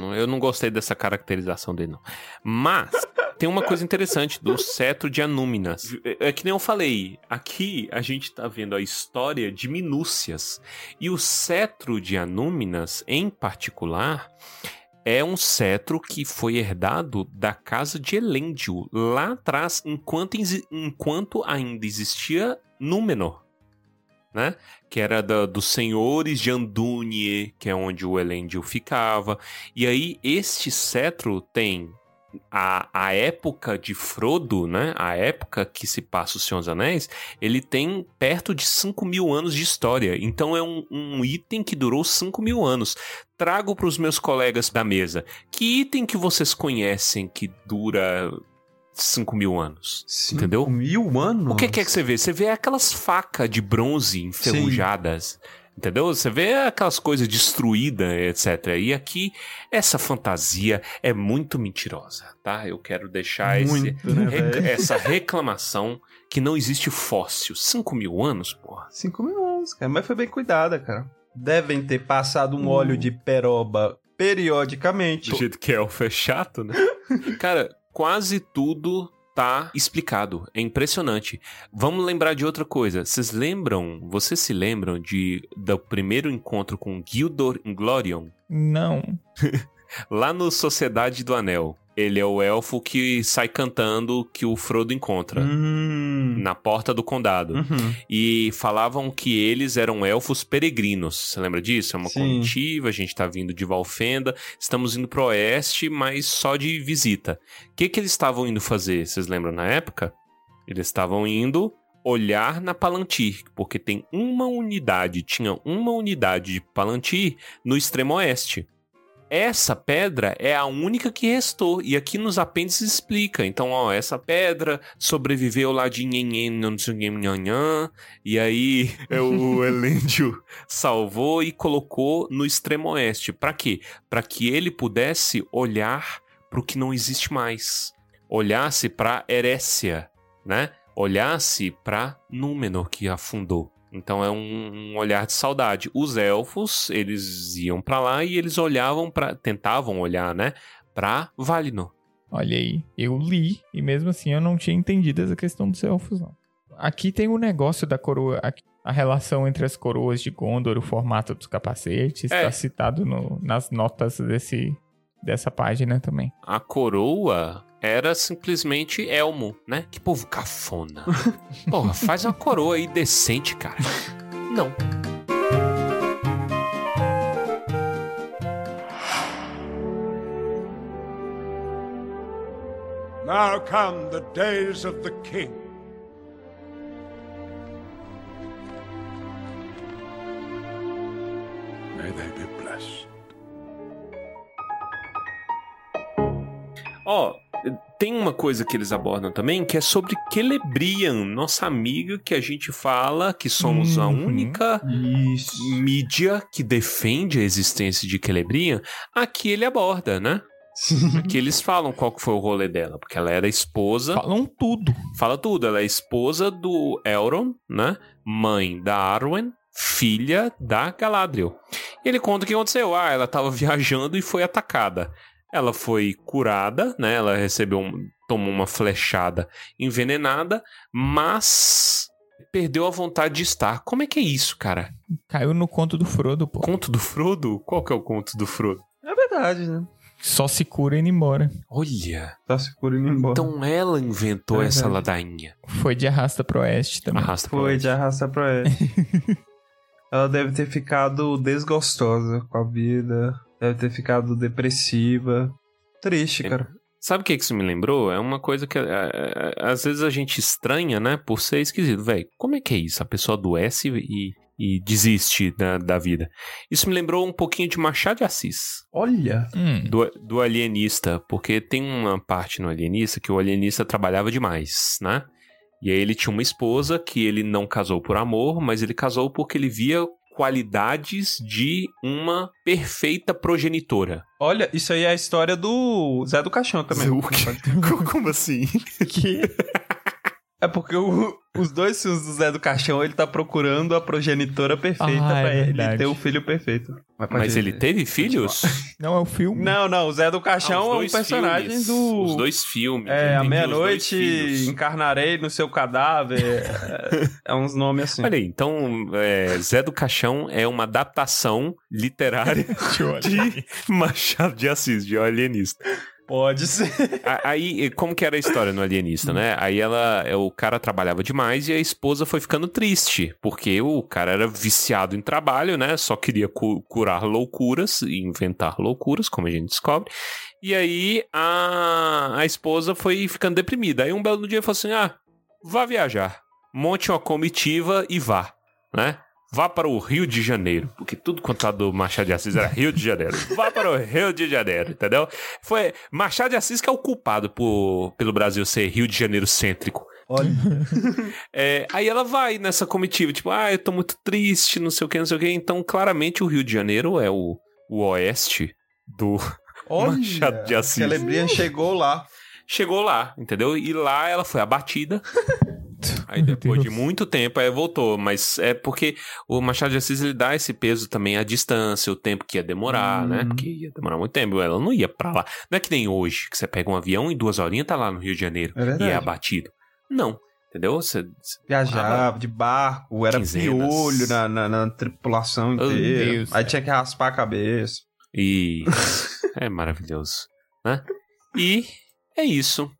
Speaker 3: não. eu não gostei dessa caracterização dele, não. Mas tem uma coisa interessante do cetro de Anúminas. É que nem eu falei, aqui a gente tá vendo a história de minúcias. E o cetro de Anúminas, em particular, é um cetro que foi herdado da casa de Elendil, lá atrás, enquanto, enquanto ainda existia Númenor. Né? Que era da, dos senhores de Andúnie, que é onde o Elendil ficava. E aí, este cetro tem a, a época de Frodo, né? A época que se passa o Senhor dos Anéis, ele tem perto de 5 mil anos de história. Então é um, um item que durou 5 mil anos. Trago para os meus colegas da mesa. Que item que vocês conhecem que dura 5 mil anos. Cinco entendeu?
Speaker 4: mil anos?
Speaker 3: O que, que é que você vê? Você vê aquelas facas de bronze enferrujadas. Sim. Entendeu? Você vê aquelas coisas destruídas, etc. E aqui, essa fantasia é muito mentirosa, tá? Eu quero deixar muito, esse, né, rec essa reclamação que não existe fóssil. 5 mil anos, porra.
Speaker 4: 5 mil anos, cara. Mas foi bem cuidada, cara. Devem ter passado um hum. óleo de peroba periodicamente.
Speaker 3: Do jeito que elfo é chato, né? cara, quase tudo tá explicado. É impressionante. Vamos lembrar de outra coisa. Vocês lembram, vocês se lembram de do primeiro encontro com Gildor Inglorion?
Speaker 2: Não.
Speaker 3: Lá no Sociedade do Anel. Ele é o elfo que sai cantando que o Frodo encontra hum. na porta do condado. Uhum. E falavam que eles eram elfos peregrinos. Você lembra disso? É uma Sim. comitiva, a gente tá vindo de Valfenda, estamos indo pro oeste, mas só de visita. O que, que eles estavam indo fazer? Vocês lembram na época? Eles estavam indo olhar na Palantir, porque tem uma unidade, tinha uma unidade de Palantir no extremo oeste. Essa pedra é a única que restou. E aqui nos apêndices explica. Então, ó, essa pedra sobreviveu lá de Nhenhen, não sei E aí o Elêndio salvou e colocou no extremo oeste. Para quê? Para que ele pudesse olhar para o que não existe mais. Olhasse para Erécia, né? Olhasse para Númenor que afundou. Então é um, um, olhar de saudade. Os elfos, eles iam para lá e eles olhavam para tentavam olhar, né, para Valinor.
Speaker 2: Olha aí, eu li e mesmo assim eu não tinha entendido essa questão dos elfos não. Aqui tem o um negócio da coroa, a relação entre as coroas de Gondor, o formato dos capacetes, está é. citado no, nas notas desse dessa página também.
Speaker 3: A coroa era simplesmente elmo, né? Que povo cafona. Porra, faz uma coroa aí decente, cara. Não. Now come the days of the king. May they be blessed. Ó, oh, tem uma coisa que eles abordam também, que é sobre Celebrian, nossa amiga que a gente fala que somos uhum. a única Isso. mídia que defende a existência de Celebrian. Aqui ele aborda, né? Aqui eles falam qual que foi o rolê dela, porque ela era esposa.
Speaker 2: Falam tudo.
Speaker 3: Fala tudo. Ela é esposa do Elrond, né? Mãe da Arwen, filha da Galadriel. E ele conta o que aconteceu. Ah, ela estava viajando e foi atacada. Ela foi curada, né? Ela recebeu, um, tomou uma flechada envenenada, mas perdeu a vontade de estar. Como é que é isso, cara?
Speaker 2: Caiu no conto do Frodo, pô.
Speaker 3: Conto do Frodo? Qual que é o conto do Frodo?
Speaker 4: É verdade, né?
Speaker 2: Só se cura indo embora.
Speaker 3: Olha.
Speaker 4: Só se cura indo embora.
Speaker 3: Então ela inventou é essa ladainha.
Speaker 2: Foi de arrasta pro oeste também.
Speaker 3: Arrasta pro
Speaker 4: Foi
Speaker 3: oeste.
Speaker 4: de arrasta pro oeste. ela deve ter ficado desgostosa com a vida. Deve ter ficado depressiva. Triste, é. cara.
Speaker 3: Sabe o que isso me lembrou? É uma coisa que é, é, às vezes a gente estranha, né? Por ser esquisito. Velho, como é que é isso? A pessoa adoece e, e desiste da, da vida. Isso me lembrou um pouquinho de Machado de Assis.
Speaker 4: Olha!
Speaker 3: Hum. Do, do alienista. Porque tem uma parte no alienista que o alienista trabalhava demais, né? E aí ele tinha uma esposa que ele não casou por amor, mas ele casou porque ele via qualidades de uma perfeita progenitora.
Speaker 4: Olha, isso aí é a história do Zé do Caixão também.
Speaker 3: Como assim?
Speaker 4: que... É porque o, os dois filhos do Zé do Caixão, ele tá procurando a progenitora perfeita ah, pra é ele ter o filho perfeito.
Speaker 3: Mas, Mas ele teve filhos?
Speaker 2: Não, é o filme.
Speaker 4: Não, não, o Zé do Caixão ah, é um personagem filmes. do...
Speaker 3: Os dois filmes.
Speaker 4: É, à meia-noite encarnarei no seu cadáver. é, é, uns nomes assim.
Speaker 3: Olha aí, então é, Zé do Caixão é uma adaptação literária de Machado de Assis, de Alienista.
Speaker 4: Pode ser.
Speaker 3: Aí, como que era a história no Alienista, né? Aí ela, é, o cara trabalhava demais e a esposa foi ficando triste, porque o cara era viciado em trabalho, né? Só queria cu curar loucuras e inventar loucuras, como a gente descobre. E aí a, a esposa foi ficando deprimida. Aí um belo dia falou assim: ah, vá viajar, monte uma comitiva e vá, né? Vá para o Rio de Janeiro, porque tudo quanto tá do Machado de Assis era Rio de Janeiro. Vá para o Rio de Janeiro, entendeu? Foi Machado de Assis que é o culpado por, pelo Brasil ser Rio de Janeiro cêntrico.
Speaker 4: Olha.
Speaker 3: é, aí ela vai nessa comitiva, tipo, ah, eu tô muito triste, não sei o que, não sei o que. Então, claramente, o Rio de Janeiro é o, o oeste do Olha, Machado de Assis.
Speaker 4: Celebrian chegou lá.
Speaker 3: Chegou lá, entendeu? E lá ela foi abatida. Aí depois de muito tempo, aí voltou. Mas é porque o Machado de Assis ele dá esse peso também à distância, o tempo que ia demorar, né? hum. né? Porque ia demorar muito tempo. Ela não ia pra lá. Não é que nem hoje, que você pega um avião e duas horinhas tá lá no Rio de Janeiro é e é abatido. Não. Entendeu? Você, você
Speaker 4: viajava de barco, era quinzenas. piolho na, na, na tripulação inteira. Oh, aí tinha que raspar a cabeça.
Speaker 3: E é maravilhoso, né? E é isso.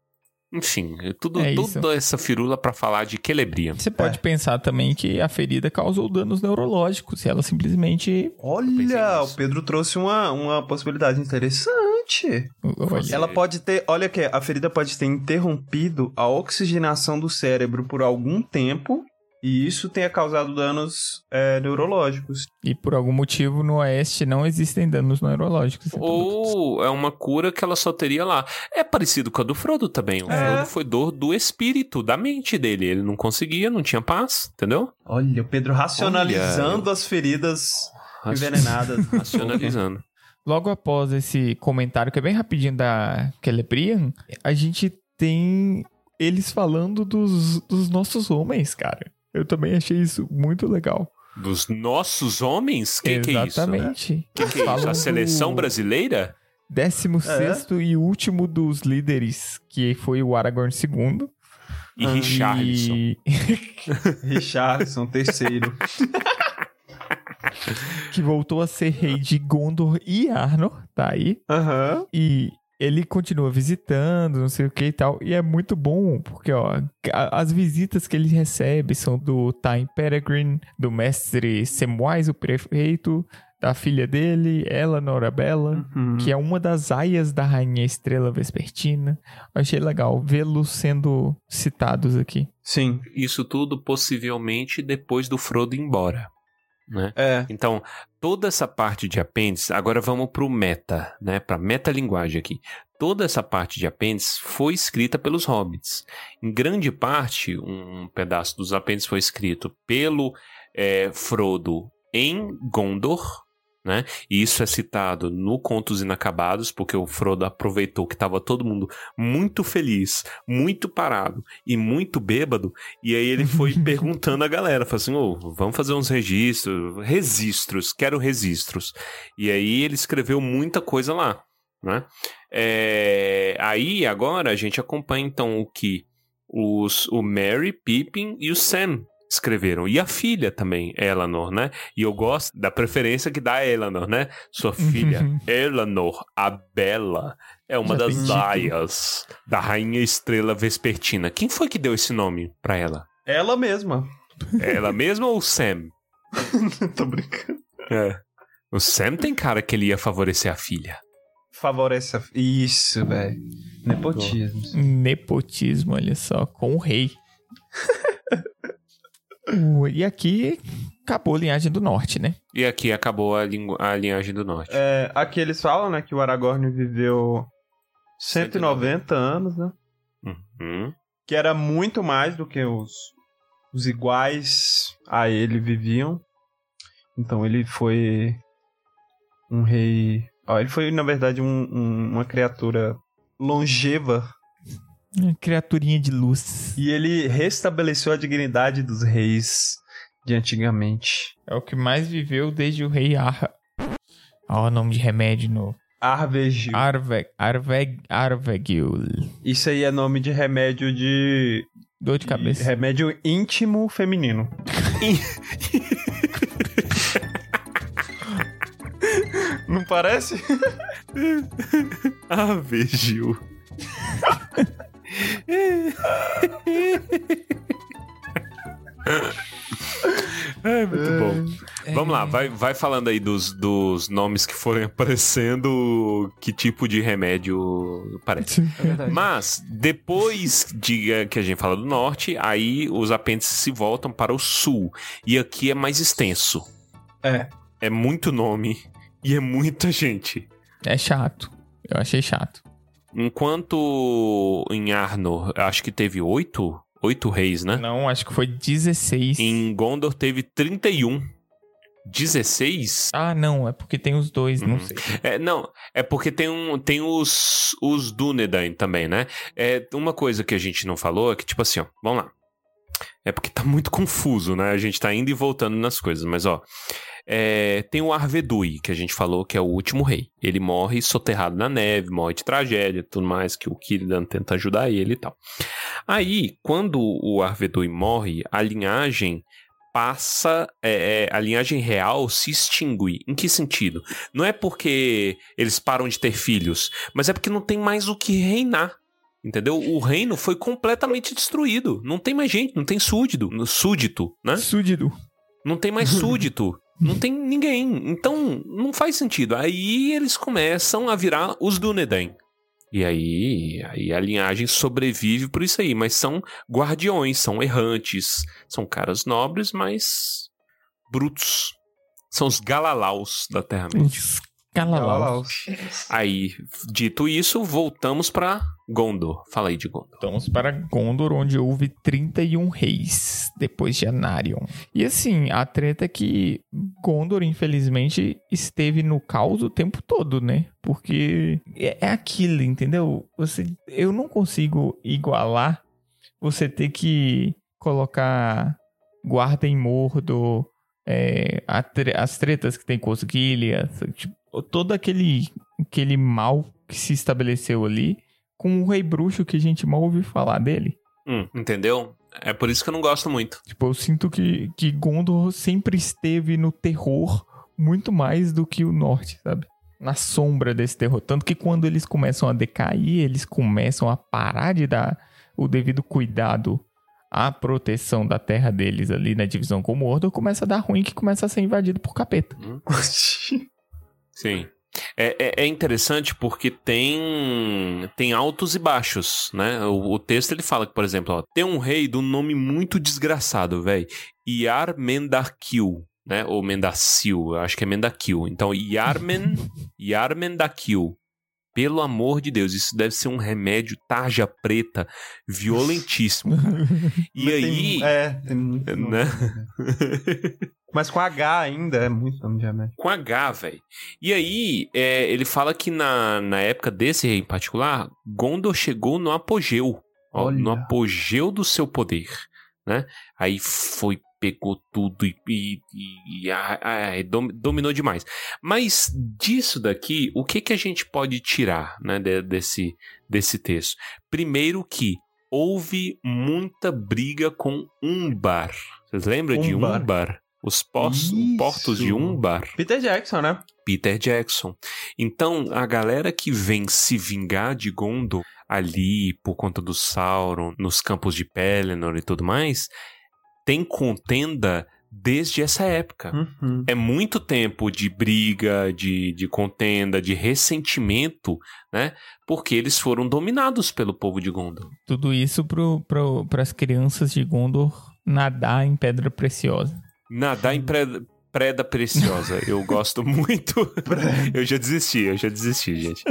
Speaker 3: Enfim, tudo, é toda essa firula para falar de quelebria.
Speaker 2: Você pode é. pensar também que a ferida causou danos neurológicos e ela simplesmente.
Speaker 4: Olha, o Pedro trouxe uma, uma possibilidade interessante. Olha. Ela pode ter. Olha que a ferida pode ter interrompido a oxigenação do cérebro por algum tempo e isso tenha causado danos é, neurológicos.
Speaker 2: E por algum motivo no Oeste não existem danos neurológicos.
Speaker 3: Ou é uma cura que ela só teria lá. É parecido com a do Frodo também. O é. Frodo foi dor do espírito, da mente dele. Ele não conseguia, não tinha paz, entendeu?
Speaker 4: Olha, o Pedro racionalizando Olha. as feridas envenenadas.
Speaker 3: racionalizando.
Speaker 2: Logo após esse comentário, que é bem rapidinho da Celebrian, a gente tem eles falando dos, dos nossos homens, cara. Eu também achei isso muito legal.
Speaker 3: Dos nossos homens? Que
Speaker 2: que é isso? Exatamente.
Speaker 3: Que que é isso? A seleção brasileira?
Speaker 2: 16 é. e último dos líderes, que foi o Aragorn II.
Speaker 3: E ah, Richarlison. E...
Speaker 4: Richarlison, terceiro.
Speaker 2: que voltou a ser rei de Gondor e Arnor, tá aí.
Speaker 4: Aham. Uhum.
Speaker 2: E ele continua visitando, não sei o que e tal. E é muito bom, porque, ó, as visitas que ele recebe são do Time Peregrine, do mestre Semwise, o prefeito, da filha dele, Eleanor Abella, uhum. que é uma das aias da Rainha Estrela Vespertina. Achei legal vê-los sendo citados aqui.
Speaker 4: Sim.
Speaker 3: Isso tudo possivelmente depois do Frodo ir embora né?
Speaker 4: É.
Speaker 3: Então, toda essa parte de apêndice, agora vamos para o meta, né? Para metalinguagem aqui. Toda essa parte de apêndice foi escrita pelos hobbits. Em grande parte, um pedaço dos apêndices foi escrito pelo é, Frodo em Gondor, né? E isso é citado no Contos Inacabados, porque o Frodo aproveitou que estava todo mundo muito feliz, muito parado e muito bêbado, e aí ele foi perguntando a galera, falou assim, oh, vamos fazer uns registros, registros, quero registros. E aí ele escreveu muita coisa lá, né? É... Aí agora a gente acompanha então o que os, o Mary, Pippin e o Sam escreveram. E a filha também, Eleanor, né? E eu gosto da preferência que dá a Eleanor, né? Sua filha, uhum. Eleanor, a Bela, é uma Já das aias da Rainha Estrela Vespertina. Quem foi que deu esse nome pra ela?
Speaker 4: Ela mesma.
Speaker 3: Ela mesma ou o Sam?
Speaker 4: Tô brincando.
Speaker 3: É. O Sam tem cara que ele ia favorecer a filha.
Speaker 4: Favorece a... Isso, velho. Nepotismo.
Speaker 2: Nepotismo, olha só, com o rei. e aqui acabou a linhagem do norte, né?
Speaker 3: E aqui acabou a, a linhagem do norte.
Speaker 4: É, aqui eles falam, né, que o Aragorn viveu 190, 190. anos, né?
Speaker 3: Uhum.
Speaker 4: Que era muito mais do que os, os iguais a ele viviam. Então ele foi um rei. Ó, ele foi, na verdade, um, um, uma criatura longeva
Speaker 2: Criaturinha de luz.
Speaker 4: E ele restabeleceu a dignidade dos reis de antigamente.
Speaker 2: É o que mais viveu desde o rei Ar... Olha o nome de remédio no...
Speaker 4: Arvegil.
Speaker 2: Arve... Arve... Arvegil.
Speaker 4: Isso aí é nome de remédio de...
Speaker 2: Dor de cabeça.
Speaker 4: De remédio íntimo feminino. Não parece?
Speaker 3: Ave Gil. É muito bom. É... Vamos lá, vai, vai falando aí dos, dos nomes que forem aparecendo, que tipo de remédio parece. É Mas, depois de que a gente fala do norte, aí os apêndices se voltam para o sul. E aqui é mais extenso.
Speaker 4: É.
Speaker 3: É muito nome e é muita gente.
Speaker 2: É chato. Eu achei chato.
Speaker 3: Enquanto em Arno, acho que teve oito oito reis, né?
Speaker 2: Não, acho que foi 16.
Speaker 3: Em Gondor teve 31. 16?
Speaker 2: Ah, não, é porque tem os dois, uhum. não sei.
Speaker 3: É, não, é porque tem, um, tem os, os Dúnedain também, né? É, uma coisa que a gente não falou é que, tipo assim, ó, vamos lá. É porque tá muito confuso, né? A gente tá indo e voltando nas coisas, mas ó. É, tem o Arvedui, que a gente falou que é o último rei. Ele morre soterrado na neve, morre de tragédia tudo mais, que o Kiridan tenta ajudar ele e tal. Aí, quando o Arvedui morre, a linhagem passa. É, é, a linhagem real se extingue. Em que sentido? Não é porque eles param de ter filhos, mas é porque não tem mais o que reinar. Entendeu? O reino foi completamente destruído. Não tem mais gente, não tem súdito, súdito, né?
Speaker 2: Súdito.
Speaker 3: Não tem mais súdito. Não tem ninguém. Então, não faz sentido. Aí eles começam a virar os Dúnedain. E aí, aí a linhagem sobrevive por isso aí. Mas são guardiões, são errantes. São caras nobres, mas brutos. São os galalaus da Terra-média.
Speaker 2: Calalaus.
Speaker 3: Aí, dito isso, voltamos para Gondor. Fala aí de Gondor.
Speaker 2: Vamos para Gondor, onde houve 31 reis depois de Anarion. E assim, a treta é que Gondor, infelizmente, esteve no caos o tempo todo, né? Porque é, é aquilo, entendeu? Você, eu não consigo igualar você ter que colocar guarda em Mordor, é, as tretas que tem com os Gilead, tipo, todo aquele, aquele mal que se estabeleceu ali com o Rei Bruxo que a gente mal ouviu falar dele.
Speaker 3: Hum, entendeu? É por isso que eu não gosto muito.
Speaker 2: Tipo, eu sinto que, que Gondor sempre esteve no terror muito mais do que o norte, sabe? Na sombra desse terror. Tanto que quando eles começam a decair, eles começam a parar de dar o devido cuidado à proteção da terra deles ali na divisão com o Mordor, começa a dar ruim que começa a ser invadido por capeta. Hum.
Speaker 3: Sim. É, é, é, interessante porque tem tem altos e baixos, né? O, o, texto ele fala que, por exemplo, ó, tem um rei do nome muito desgraçado, velho. Iar Mendakil, né? Ou Mendacil, acho que é Mendakil. Então, Yarmen, Yarmendakil. Pelo amor de Deus, isso deve ser um remédio tarja preta violentíssimo. e Mas aí.
Speaker 4: Tem, é, tem muito. Né? Mas com H ainda, é muito nome de remédio.
Speaker 3: Com H, velho. E aí, é, ele fala que na, na época desse rei em particular, Gondor chegou no apogeu. Ó, no apogeu do seu poder, né? Aí foi pegou tudo e, e, e a, a, dominou demais. Mas disso daqui, o que, que a gente pode tirar né, de, desse, desse texto? Primeiro que houve muita briga com Umbar. Vocês lembram Umbar. de Umbar? Os postos, portos de Umbar.
Speaker 4: Peter Jackson, né?
Speaker 3: Peter Jackson. Então, a galera que vem se vingar de Gondor ali por conta do Sauron, nos campos de Pelennor e tudo mais, tem contenda desde essa época. Uhum. É muito tempo de briga, de, de contenda, de ressentimento, né? Porque eles foram dominados pelo povo de Gondor.
Speaker 2: Tudo isso para as crianças de Gondor nadar em pedra preciosa.
Speaker 3: Nadar em pedra preda preciosa. Eu gosto muito. eu já desisti, eu já desisti, gente.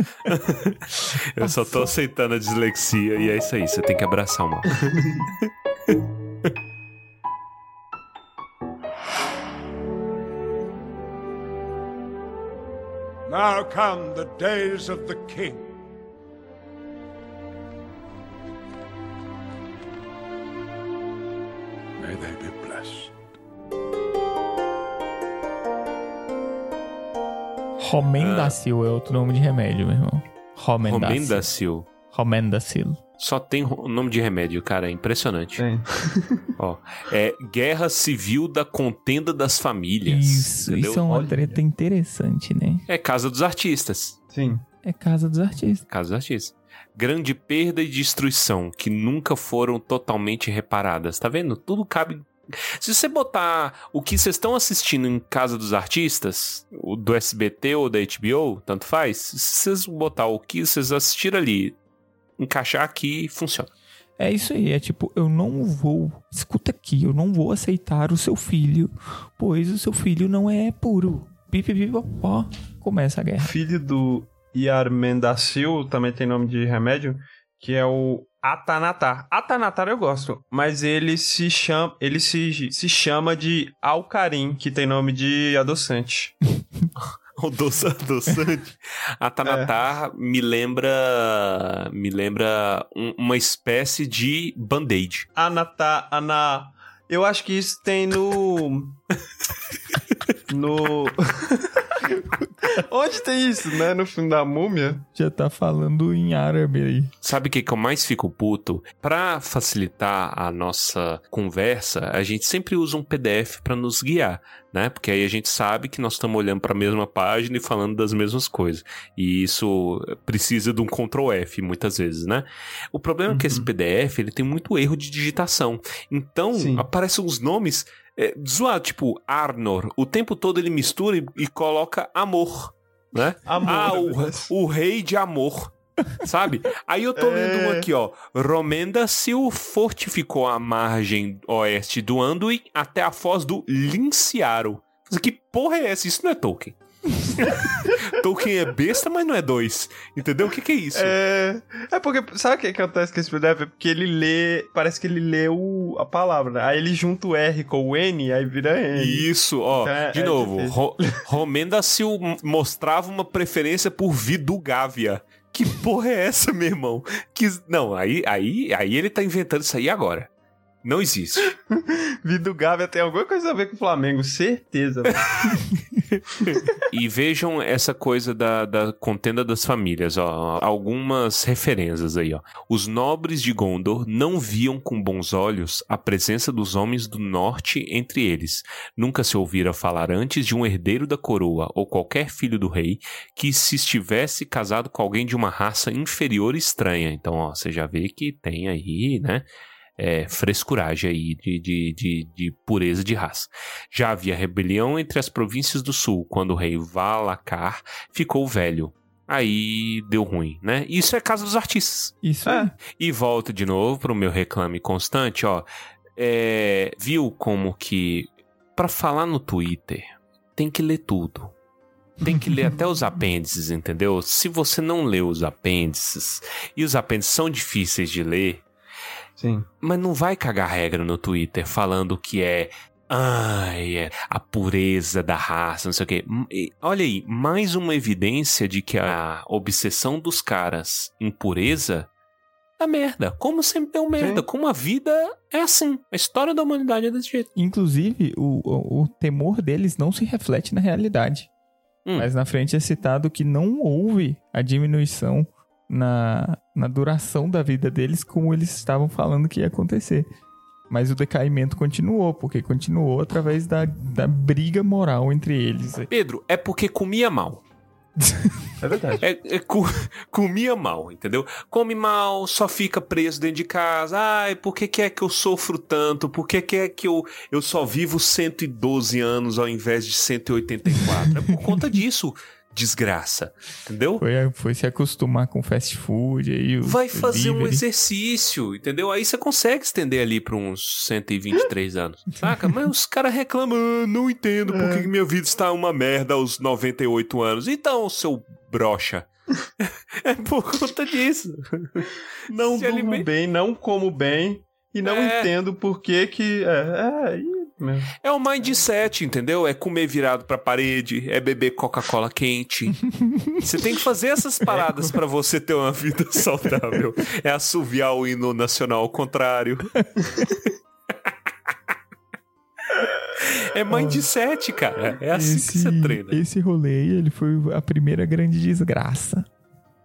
Speaker 3: eu só tô aceitando a dislexia e é isso aí, você tem que abraçar uma. Now come the days of the king.
Speaker 2: May they be blessed. Romendacil é outro nome de remédio, meu irmão.
Speaker 3: Romendacil. Romendacil. Só tem o nome de remédio, cara. É impressionante. É. Ó, é Guerra Civil da Contenda das Famílias.
Speaker 2: Isso, entendeu? isso é uma Olha. treta interessante, né?
Speaker 3: É Casa dos Artistas.
Speaker 4: Sim.
Speaker 2: É Casa dos Artistas.
Speaker 3: Casa dos Artistas. Grande perda e destruição que nunca foram totalmente reparadas. Tá vendo? Tudo cabe se você botar o que vocês estão assistindo em Casa dos Artistas, o do SBT ou da HBO, tanto faz, se vocês botar o que vocês assistiram ali, encaixar aqui, funciona.
Speaker 2: É isso aí, é tipo, eu não vou, escuta aqui, eu não vou aceitar o seu filho, pois o seu filho não é puro. Pipipipopó, começa a guerra.
Speaker 4: Filho do Yarmendacil, também tem nome de remédio, que é o Atanatar. Atanatar eu gosto, mas ele se chama, ele se, se chama de Alcarim, que tem nome de adoçante.
Speaker 3: o doce adoçante. Atanatar é. me lembra me lembra um, uma espécie de band-aid.
Speaker 4: Anatar, ana eu acho que isso tem no no Onde tem isso, né? No filme da múmia?
Speaker 2: Já tá falando em árabe aí.
Speaker 3: Sabe o que, que eu mais fico puto? Pra facilitar a nossa conversa, a gente sempre usa um PDF para nos guiar, né? Porque aí a gente sabe que nós estamos olhando para a mesma página e falando das mesmas coisas. E isso precisa de um Ctrl F muitas vezes, né? O problema uhum. é que esse uhum. PDF ele tem muito erro de digitação. Então, Sim. aparecem os nomes é, zoado, tipo, Arnor. O tempo todo ele mistura e, e coloca amor, né? Amor. Ah, o, o rei de amor. Sabe? Aí eu tô é... lendo um aqui, ó. Romenda Sil fortificou a margem oeste do Anduin até a foz do Linciaro. Que porra é essa? Isso não é Tolkien. Tolkien é besta, mas não é dois. Entendeu? O que, que é isso?
Speaker 4: É, é porque, sabe o que acontece com esse PDF? É porque ele lê, parece que ele lê o, a palavra, né? Aí ele junta o R com o N, aí vira N.
Speaker 3: Isso, ó. Então é, de é novo, Ro Romenda se mostrava uma preferência por Vidugávia. Que porra é essa, meu irmão? Que, não, aí, aí, aí ele tá inventando isso aí agora. Não existe.
Speaker 4: Vido Gávea tem alguma coisa a ver com o Flamengo, certeza.
Speaker 3: e vejam essa coisa da, da contenda das famílias, ó. Algumas referências aí, ó. Os nobres de Gondor não viam com bons olhos a presença dos homens do norte entre eles. Nunca se ouvira falar antes de um herdeiro da coroa ou qualquer filho do rei que se estivesse casado com alguém de uma raça inferior e estranha. Então, ó, você já vê que tem aí, né? É, frescuragem aí de, de, de, de, pureza de raça. Já havia rebelião entre as províncias do sul, quando o rei Valacar ficou velho. Aí deu ruim, né? Isso é casa dos artistas.
Speaker 2: Isso é.
Speaker 3: E volta de novo para o meu reclame constante, ó. É, viu como que para falar no Twitter tem que ler tudo. Tem que ler até os apêndices, entendeu? Se você não lê os apêndices, e os apêndices são difíceis de ler,
Speaker 4: Sim.
Speaker 3: Mas não vai cagar regra no Twitter falando que é Ai, é a pureza da raça, não sei o quê. Olha aí, mais uma evidência de que a obsessão dos caras em pureza é merda. Como sempre deu merda. Sim. Como a vida é assim. A história da humanidade é desse jeito.
Speaker 2: Inclusive, o, o, o temor deles não se reflete na realidade. Hum. Mas na frente é citado que não houve a diminuição na, na duração da vida deles como eles estavam falando que ia acontecer. Mas o decaimento continuou, porque continuou através da, da briga moral entre eles.
Speaker 3: Pedro, é porque comia mal.
Speaker 4: É verdade.
Speaker 3: É, é, comia mal, entendeu? Come mal, só fica preso dentro de casa. Ai, por que, que é que eu sofro tanto? Por que, que é que eu, eu só vivo 112 anos ao invés de 184? É por conta disso desgraça, entendeu?
Speaker 2: Foi, foi se acostumar com fast food aí.
Speaker 3: Vai fazer delivery. um exercício, entendeu? Aí você consegue estender ali para uns 123 anos, saca? Mas os caras reclamam, ah, não entendo por que minha vida está uma merda aos 98 anos. Então, seu brocha. é por conta disso.
Speaker 4: Não durmo aliment... bem, não como bem e não é. entendo por que que... É, é,
Speaker 3: é o mindset, entendeu? É comer virado pra parede, é beber Coca-Cola quente. você tem que fazer essas paradas para você ter uma vida saudável. É assoviar o hino nacional ao contrário. É mindset, cara. É assim esse, que você treina.
Speaker 2: Esse rolê ele foi a primeira grande desgraça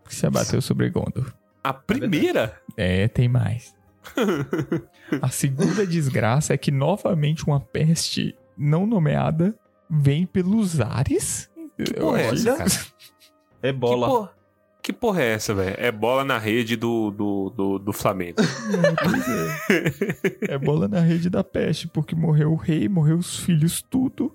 Speaker 2: que se abateu sobre Gondor.
Speaker 3: A primeira?
Speaker 2: É, tem mais. A segunda desgraça é que novamente uma peste não nomeada vem pelos ares.
Speaker 3: Que porra é essa, cara?
Speaker 4: Ebola.
Speaker 3: Que porra é essa, velho? É bola na rede do, do, do, do Flamengo.
Speaker 2: É, é. é bola na rede da peste, porque morreu o rei, morreu os filhos, tudo.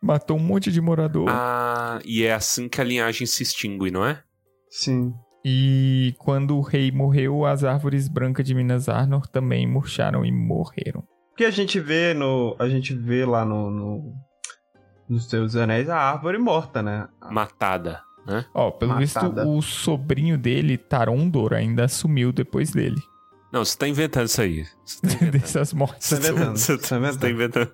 Speaker 2: Matou um monte de morador.
Speaker 3: Ah, e é assim que a linhagem se extingue, não é?
Speaker 4: Sim.
Speaker 2: E quando o rei morreu, as árvores brancas de Minas Arnor também murcharam e morreram.
Speaker 4: Que a gente vê no. A gente vê lá no. no nos seus anéis a árvore morta, né?
Speaker 3: Matada né?
Speaker 2: Ó, pelo Matada. visto, o sobrinho dele, Tarondor, ainda assumiu depois dele.
Speaker 3: Não, você tá inventando isso aí. Tá
Speaker 2: inventando. Dessas mortes.
Speaker 4: Você tá inventando. Você, tá, você tá inventando.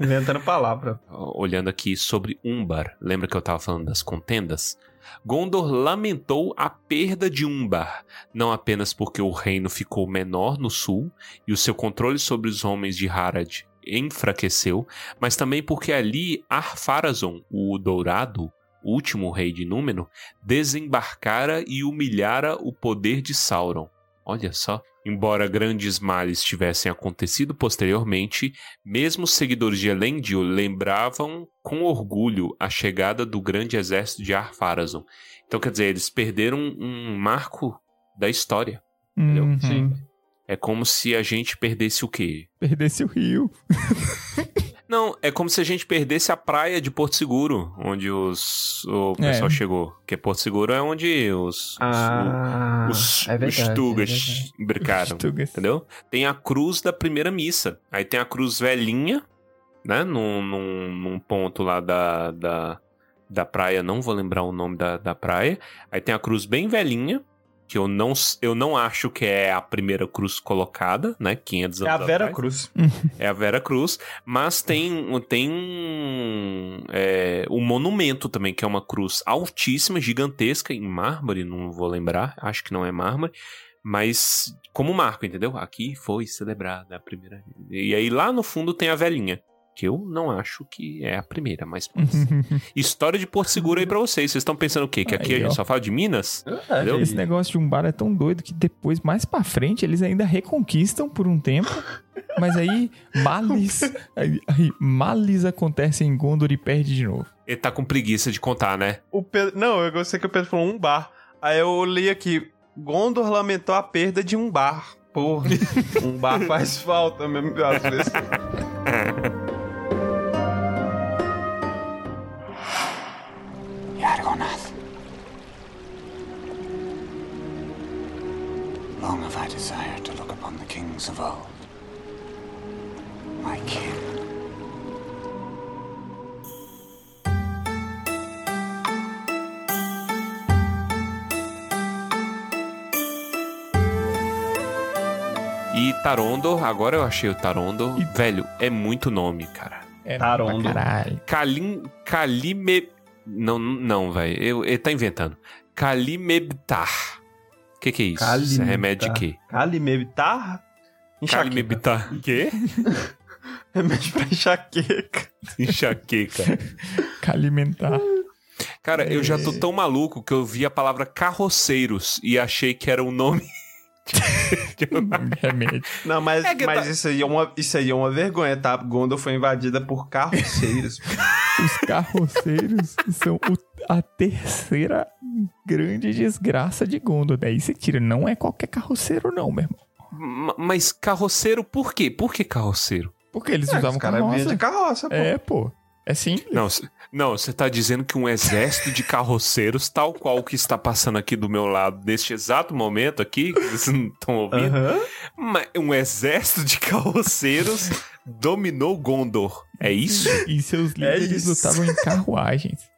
Speaker 4: inventando palavra.
Speaker 3: Olhando aqui sobre Umbar, lembra que eu tava falando das contendas? Gondor lamentou a perda de Umbar, não apenas porque o reino ficou menor no sul e o seu controle sobre os homens de Harad enfraqueceu, mas também porque ali Ar-Pharazôn, o Dourado, último rei de Númenor, desembarcara e humilhara o poder de Sauron. Olha só. Embora grandes males tivessem acontecido posteriormente, mesmo os seguidores de Elendil lembravam com orgulho a chegada do grande exército de Ar-Pharazôn. Então, quer dizer, eles perderam um marco da história.
Speaker 2: Uhum. Sim.
Speaker 3: É como se a gente perdesse o quê?
Speaker 2: Perdesse o rio.
Speaker 3: Não, é como se a gente perdesse a praia de Porto Seguro, onde os, o é. pessoal chegou. Porque Porto Seguro é onde os,
Speaker 4: ah, os,
Speaker 3: é verdade, os Tugas é brincaram. entendeu? Tem a cruz da primeira missa. Aí tem a cruz velhinha, né? Num, num, num ponto lá da, da, da praia, não vou lembrar o nome da, da praia. Aí tem a cruz bem velhinha que eu não, eu não acho que é a primeira cruz colocada, né? 500 anos
Speaker 4: É a Vera
Speaker 3: atrás.
Speaker 4: Cruz.
Speaker 3: é a Vera Cruz, mas tem, tem é, um monumento também, que é uma cruz altíssima, gigantesca, em mármore, não vou lembrar, acho que não é mármore, mas como marco, entendeu? Aqui foi celebrada a primeira. E aí lá no fundo tem a velhinha que eu não acho que é a primeira, mas História de Porto Seguro aí pra vocês. Vocês estão pensando o quê? Que aqui a gente só fala de Minas?
Speaker 2: É, Esse negócio de um bar é tão doido que depois, mais pra frente, eles ainda reconquistam por um tempo. mas aí, males, aí, aí, males acontece em Gondor e perde de novo.
Speaker 3: Ele tá com preguiça de contar, né?
Speaker 4: O Pedro, não, eu gostei que o Pedro falou um bar. Aí eu li aqui, Gondor lamentou a perda de um bar. Porra, um bar faz falta mesmo às vezes. Long have I desired to look upon the kings of old. My kin.
Speaker 3: E Tarondo, agora eu achei o Tarondo. E, velho, é muito nome, cara.
Speaker 2: É Tarondo.
Speaker 3: Kalim, Kalime não, não, velho. Ele tá inventando. Calimebtar. O que, que é isso? Isso é remédio de quê?
Speaker 4: Calimebtar?
Speaker 3: Calimebtar. Quê?
Speaker 4: remédio pra enxaqueca.
Speaker 3: Enxaqueca.
Speaker 2: Calimentar.
Speaker 3: Cara, eu já tô é. tão maluco que eu vi a palavra carroceiros e achei que era um nome
Speaker 2: Remédio.
Speaker 4: Não, mas, é mas tá... isso, aí é uma, isso aí é uma vergonha, tá? Gondor foi invadida por carroceiros.
Speaker 2: Os carroceiros são o, a terceira grande desgraça de Gondor. Daí você tira, não é qualquer carroceiro, não, meu irmão.
Speaker 3: Mas carroceiro por quê? Por que carroceiro?
Speaker 2: Porque eles é, usavam carroça.
Speaker 4: de carroça, pô.
Speaker 2: É, pô. É simples.
Speaker 3: Não, não, você está dizendo que um exército de carroceiros, tal qual o que está passando aqui do meu lado neste exato momento aqui, que vocês não estão ouvindo, um exército de carroceiros dominou Gondor. É isso?
Speaker 2: E seus é líderes é lutavam em carruagens.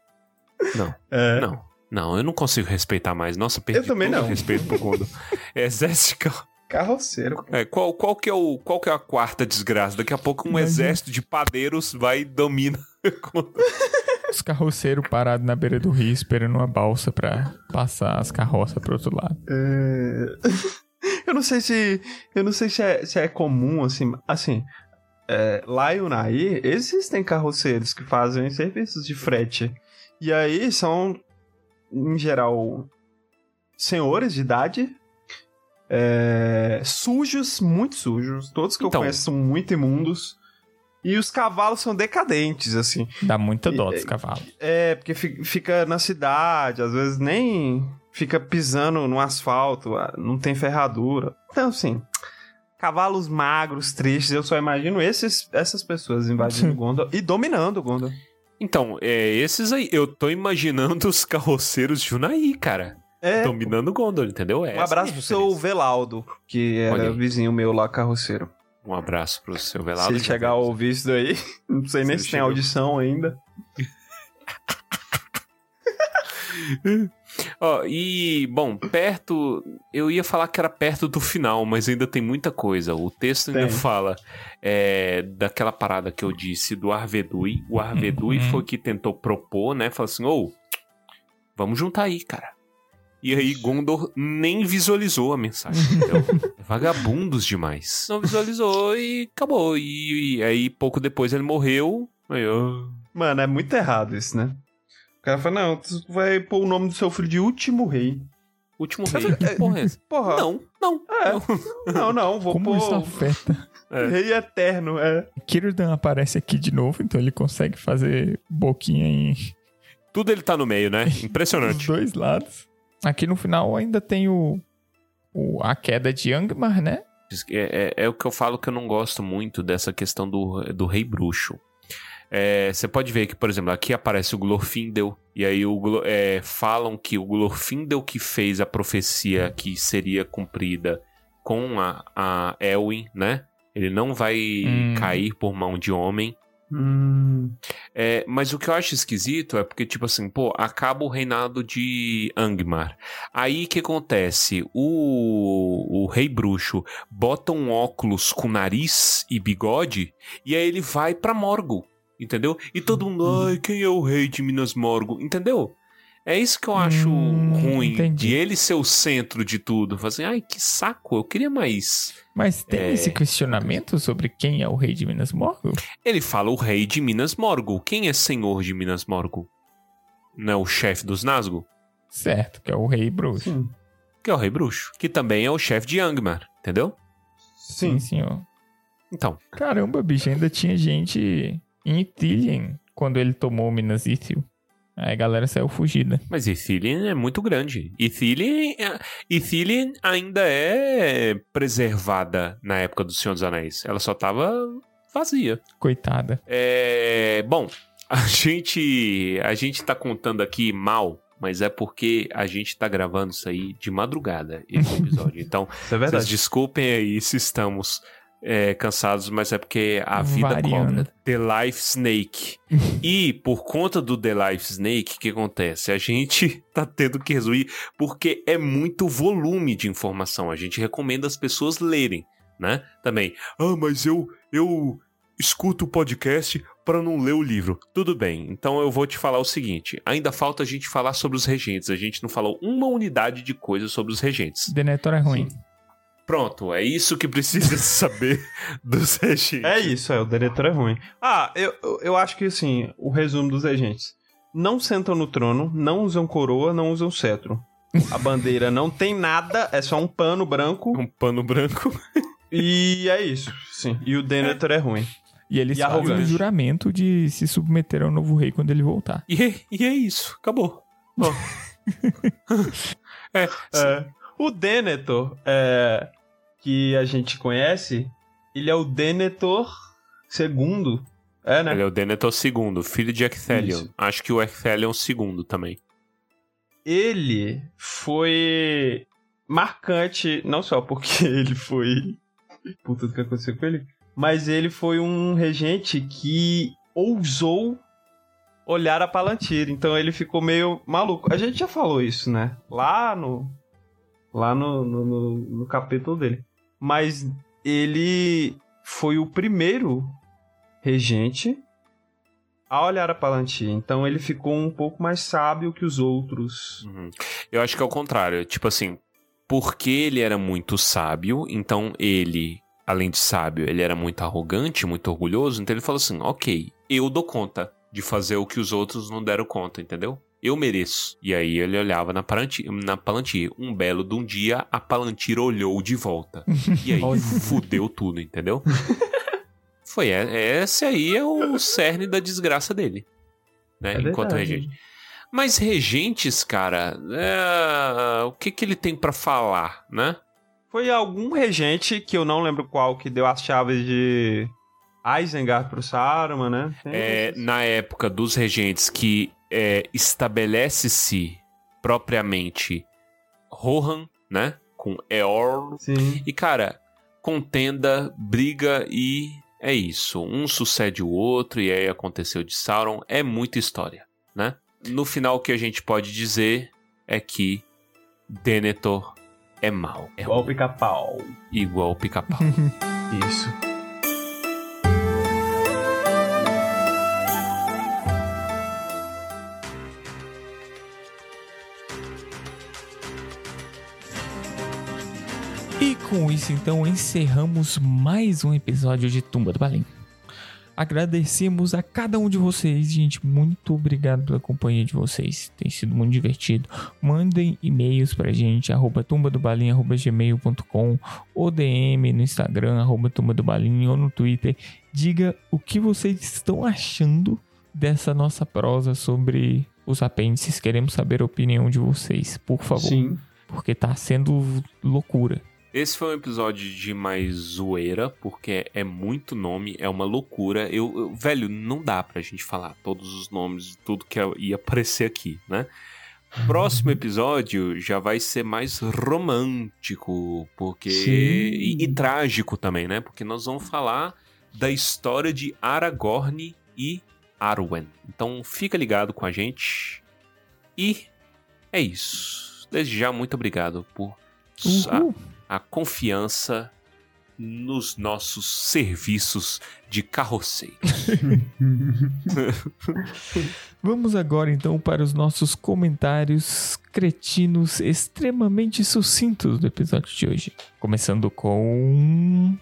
Speaker 3: Não, é. não. Não, eu não consigo respeitar mais. Nossa, perdi eu também não. respeito por Gondor. Exército de
Speaker 4: carroceiro.
Speaker 3: É, qual, qual, que é o, qual que é a quarta desgraça? Daqui a pouco um exército de padeiros vai e domina.
Speaker 2: Os carroceiros parados na beira do rio esperando uma balsa pra passar as carroças pro outro lado.
Speaker 4: É... eu não sei se. Eu não sei se é, se é comum, assim. Assim. É, lá em Unai existem carroceiros que fazem serviços de frete. E aí são, em geral, senhores de idade é, sujos, muito sujos. Todos que então, eu conheço são muito imundos. E os cavalos são decadentes, assim.
Speaker 2: Dá muita dó dos cavalos.
Speaker 4: É, porque fica na cidade, às vezes nem fica pisando no asfalto, ah, não tem ferradura. Então, assim, cavalos magros, tristes, eu só imagino esses, essas pessoas invadindo Gondor e dominando Gondor.
Speaker 3: Então, é, esses aí, eu tô imaginando os carroceiros de cara. É. Dominando Gondor, entendeu?
Speaker 4: É um abraço pro seu Velaldo, que era vizinho meu lá, carroceiro.
Speaker 3: Um abraço pro seu Velaldo.
Speaker 4: Se ele chegar a ouvir isso daí, não sei se nem se tem audição ainda.
Speaker 3: Ó, oh, e, bom, perto. Eu ia falar que era perto do final, mas ainda tem muita coisa. O texto ainda tem. fala é, daquela parada que eu disse do Arvedui. O Arvedui uhum. foi que tentou propor, né? Falou assim: ô, oh, vamos juntar aí, cara. E aí Gondor nem visualizou a mensagem. Então, vagabundos demais. Não visualizou e acabou. E, e, aí, pouco depois, ele morreu. Aí, oh.
Speaker 4: Mano, é muito errado isso, né? O cara fala, não, tu vai pôr o nome do seu filho de último rei.
Speaker 3: Último rei? Que porra é essa?
Speaker 4: Porra.
Speaker 3: Não, não.
Speaker 4: É. Não, não, vou
Speaker 2: Como
Speaker 4: pôr...
Speaker 2: isso afeta?
Speaker 4: É. Rei eterno, é.
Speaker 2: Kirdan aparece aqui de novo, então ele consegue fazer boquinha em...
Speaker 3: Tudo ele tá no meio, né? Impressionante.
Speaker 2: Dos dois lados. Aqui no final ainda tem o, o a queda de Angmar, né?
Speaker 3: É, é, é, o que eu falo que eu não gosto muito dessa questão do, do rei bruxo. É, você pode ver que, por exemplo, aqui aparece o Glorfindel, e aí o, é, falam que o Glorfindel que fez a profecia que seria cumprida com a, a Elwin, né? Ele não vai hum. cair por mão de homem.
Speaker 4: Hum.
Speaker 3: É, mas o que eu acho esquisito é porque, tipo assim, pô, acaba o reinado de Angmar. Aí o que acontece? O, o rei bruxo bota um óculos com nariz e bigode e aí ele vai pra Morgul, entendeu? E todo mundo, hum. ai, quem é o rei de Minas Morgul, entendeu? É isso que eu acho hum, ruim. Entendi. De ele ser o centro de tudo. Fazer, ai, que saco, eu queria mais.
Speaker 2: Mas tem é... esse questionamento sobre quem é o rei de Minas Morgul?
Speaker 3: Ele fala o rei de Minas Morgul. Quem é senhor de Minas Morgul? Não é o chefe dos Nazgûl?
Speaker 2: Certo, que é o rei bruxo. Sim.
Speaker 3: Que é o rei bruxo. Que também é o chefe de Angmar, entendeu?
Speaker 2: Sim, Sim senhor.
Speaker 3: Então.
Speaker 2: Caramba, bicho, ainda tinha gente em Ithilien quando ele tomou Minas Ithil. Aí a galera saiu fugida.
Speaker 3: Mas Ithilien é muito grande. Ithilien, é, Ithilien ainda é preservada na época do Senhor dos Anéis. Ela só tava vazia.
Speaker 2: Coitada.
Speaker 3: É, bom, a gente a gente tá contando aqui mal, mas é porque a gente tá gravando isso aí de madrugada, esse episódio. Então, é vocês desculpem aí se estamos é, cansados, mas é porque a vida Variando. cobra. The Life Snake. e por conta do The Life Snake, o que acontece? A gente tá tendo que resolver porque é muito volume de informação. A gente recomenda as pessoas lerem, né? Também. Ah, mas eu eu escuto o podcast para não ler o livro. Tudo bem, então eu vou te falar o seguinte: ainda falta a gente falar sobre os regentes. A gente não falou uma unidade de coisa sobre os regentes.
Speaker 2: Denethor é ruim.
Speaker 3: Sim. Pronto, é isso que precisa saber dos regentes.
Speaker 4: É isso, é, o diretor é ruim. Ah, eu, eu acho que assim, o resumo dos regentes. Não sentam no trono, não usam coroa, não usam cetro. A bandeira não tem nada, é só um pano branco.
Speaker 3: Um pano branco.
Speaker 4: e é isso, sim. E o Denethor é. é ruim.
Speaker 2: E eles e fazem o juramento de se submeter ao novo rei quando ele voltar.
Speaker 3: E, e é isso, acabou. Bom.
Speaker 4: é, é. O Denethor, é, que a gente conhece, ele é o Denethor II. É, né?
Speaker 3: Ele é o Denethor II, filho de Ecthelion. Acho que o Ecthelion II também.
Speaker 4: Ele foi marcante, não só porque ele foi. por tudo que aconteceu com ele, mas ele foi um regente que ousou olhar a Palantir. Então ele ficou meio maluco. A gente já falou isso, né? Lá no lá no, no, no, no capítulo dele. Mas ele foi o primeiro regente a olhar a Palantir. Então ele ficou um pouco mais sábio que os outros.
Speaker 3: Uhum. Eu acho que é o contrário. Tipo assim, porque ele era muito sábio, então ele, além de sábio, ele era muito arrogante, muito orgulhoso. Então ele falou assim: ok, eu dou conta de fazer o que os outros não deram conta, entendeu? Eu mereço. E aí ele olhava na Palantir, na Palantir. Um belo de um dia, a Palantir olhou de volta. E aí fudeu tudo, entendeu? Foi, é, esse aí é o cerne da desgraça dele. Né? É enquanto regente. Mas regentes, cara, é... o que, que ele tem para falar, né?
Speaker 4: Foi algum regente, que eu não lembro qual, que deu as chaves de Isengard pro Saruman, né?
Speaker 3: É, na época dos regentes que é, estabelece-se propriamente Rohan, né? Com Eorl.
Speaker 4: Sim.
Speaker 3: E, cara, contenda, briga e é isso. Um sucede o outro e aí aconteceu de Sauron. É muita história, né? No final, o que a gente pode dizer é que Denethor é mal. É
Speaker 4: Igual pica-pau.
Speaker 3: Igual pica-pau.
Speaker 4: Isso.
Speaker 2: Com isso, então, encerramos mais um episódio de Tumba do Balim. Agradecemos a cada um de vocês, gente. Muito obrigado pela companhia de vocês. Tem sido muito divertido. Mandem e-mails pra gente, arroba tumbadobalim, arroba gmail.com, ou DM no Instagram, arroba tumbadobalim, ou no Twitter. Diga o que vocês estão achando dessa nossa prosa sobre os apêndices. Queremos saber a opinião de vocês, por favor.
Speaker 4: Sim.
Speaker 2: Porque tá sendo loucura.
Speaker 3: Esse foi um episódio de mais zoeira, porque é muito nome, é uma loucura. Eu, eu, velho, não dá pra gente falar todos os nomes de tudo que ia aparecer aqui, né? Próximo episódio já vai ser mais romântico, porque e, e, trágico também, né? Porque nós vamos falar da história de Aragorn e Arwen. Então fica ligado com a gente. E é isso. Desde já muito obrigado por a confiança nos nossos serviços de carroceiro.
Speaker 2: Vamos agora então para os nossos comentários cretinos extremamente sucintos do episódio de hoje. Começando com.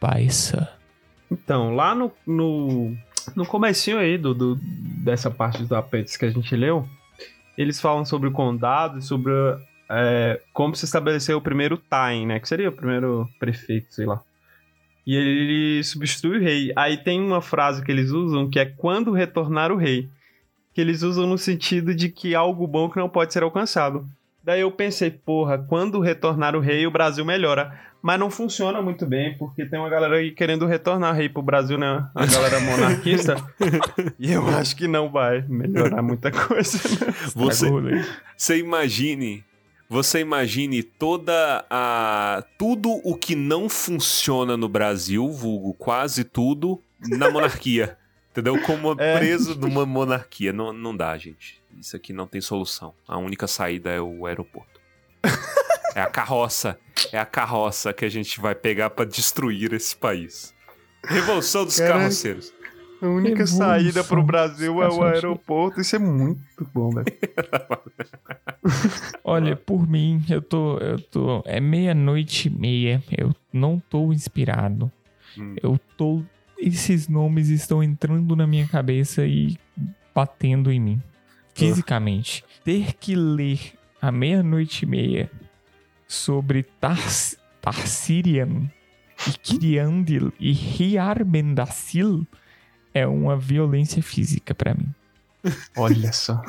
Speaker 2: Baissa.
Speaker 4: Então, lá no, no, no comecinho aí do, do, dessa parte dos apêndices que a gente leu, eles falam sobre o condado e sobre é, como se estabeleceu o primeiro Tain, né? Que seria o primeiro prefeito, sei lá. E ele substitui o rei. Aí tem uma frase que eles usam que é quando retornar o rei. Que eles usam no sentido de que algo bom que não pode ser alcançado. Daí eu pensei, porra, quando retornar o rei, o Brasil melhora. Mas não funciona muito bem, porque tem uma galera aí querendo retornar o rei pro Brasil, né? A galera monarquista. e eu acho que não vai melhorar muita coisa. Né?
Speaker 3: Você, você imagine você imagine toda a tudo o que não funciona no Brasil, vulgo quase tudo, na monarquia. entendeu? Como é. preso numa monarquia. Não, não dá, gente. Isso aqui não tem solução. A única saída é o aeroporto. é a carroça. É a carroça que a gente vai pegar para destruir esse país. Revolução dos Caraca. carroceiros.
Speaker 4: A única Revolução. saída pro Brasil é o aeroporto. Isso é muito bom, velho.
Speaker 2: Olha, por mim, eu tô. Eu tô. É meia-noite e meia. Eu não tô inspirado. Hum. Eu tô. Esses nomes estão entrando na minha cabeça e batendo em mim. Fisicamente. Uh. Ter que ler a meia-noite e meia sobre Tars, Tarsirian e Kiriandil e Riarmendacil é uma violência física para mim.
Speaker 4: Olha só.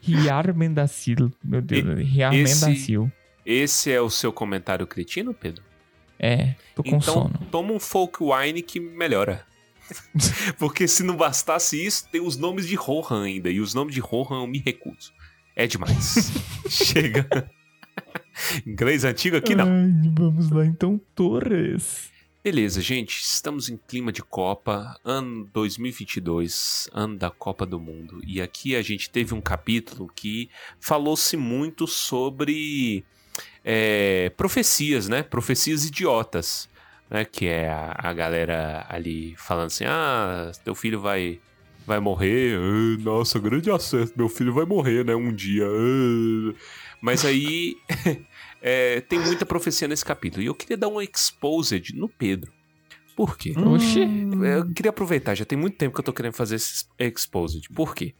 Speaker 2: Riarmendacil, meu Deus, Riarmendacil.
Speaker 3: Esse, esse é o seu comentário cretino, Pedro?
Speaker 2: É, tô com
Speaker 3: então,
Speaker 2: sono.
Speaker 3: toma um folk wine que melhora. Porque se não bastasse isso, tem os nomes de Rohan ainda. E os nomes de Rohan eu me recuso. É demais. Chega. Inglês antigo aqui não.
Speaker 2: Ai, vamos lá então, Torres.
Speaker 3: Beleza, gente, estamos em clima de Copa, ano 2022, ano da Copa do Mundo. E aqui a gente teve um capítulo que falou-se muito sobre é, profecias, né? Profecias idiotas, né? Que é a, a, galera ali falando assim: ah, teu filho vai, vai morrer. nossa, grande acerto, meu filho vai morrer, né? Um dia. Mas aí. É, tem muita profecia nesse capítulo. E eu queria dar um exposed no Pedro. Por quê?
Speaker 2: Oxi.
Speaker 3: Eu queria aproveitar, já tem muito tempo que eu tô querendo fazer esse exposed. Por quê?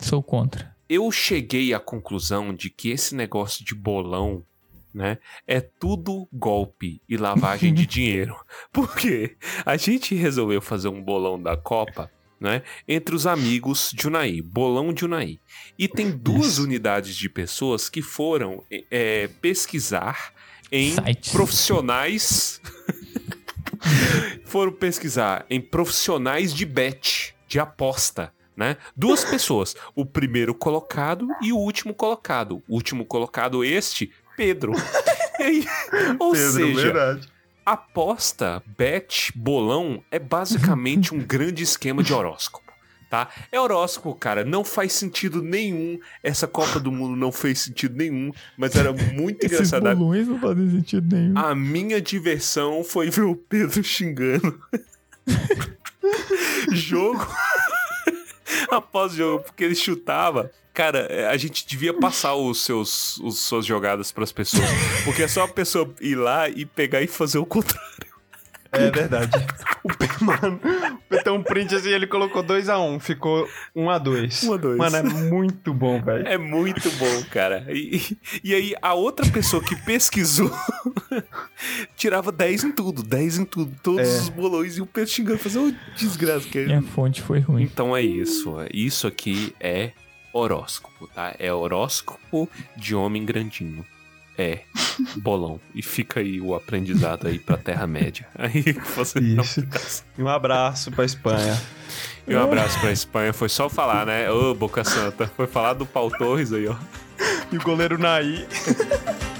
Speaker 2: Sou contra.
Speaker 3: Eu cheguei à conclusão de que esse negócio de bolão né? É tudo golpe e lavagem de dinheiro. Porque a gente resolveu fazer um bolão da Copa, né? Entre os amigos de Unai, bolão de Unai. E tem duas unidades de pessoas que foram é, pesquisar em Sites. profissionais. foram pesquisar em profissionais de bet, de aposta. Né? Duas pessoas, o primeiro colocado e o último colocado. O último colocado, este, Pedro. Aí, ou Pedro, seja, verdade. Aposta, bet, bolão é basicamente um grande esquema de horóscopo. Tá? É horóscopo, cara. Não faz sentido nenhum. Essa Copa do Mundo não fez sentido nenhum, mas era muito engraçado.
Speaker 2: Esses bolões não fazem sentido nenhum.
Speaker 3: A minha diversão foi ver o Pedro xingando. jogo após jogo, porque ele chutava Cara, é, a gente devia passar os seus, os suas jogadas para as pessoas. Porque é só a pessoa ir lá e pegar e fazer o contrário.
Speaker 4: É verdade. o P, mano, tem um print assim, ele colocou 2x1, um, ficou 1x2. 1x2. Mano, é muito bom, velho.
Speaker 3: É muito bom, cara. E, e aí, a outra pessoa que pesquisou tirava 10 em tudo, 10 em tudo, todos é. os bolões e o Pedro xingando, fazendo desgraça. Que...
Speaker 2: E a fonte foi ruim.
Speaker 3: Então é isso. Isso aqui é horóscopo, tá? É horóscopo de homem grandinho. É, bolão. E fica aí o aprendizado aí pra Terra-média. Aí você
Speaker 4: Isso. E um abraço pra Espanha.
Speaker 3: E um abraço pra Espanha. Foi só falar, né? Ô, Boca Santa. Foi falar do Pau Torres aí, ó.
Speaker 4: E o goleiro Naí.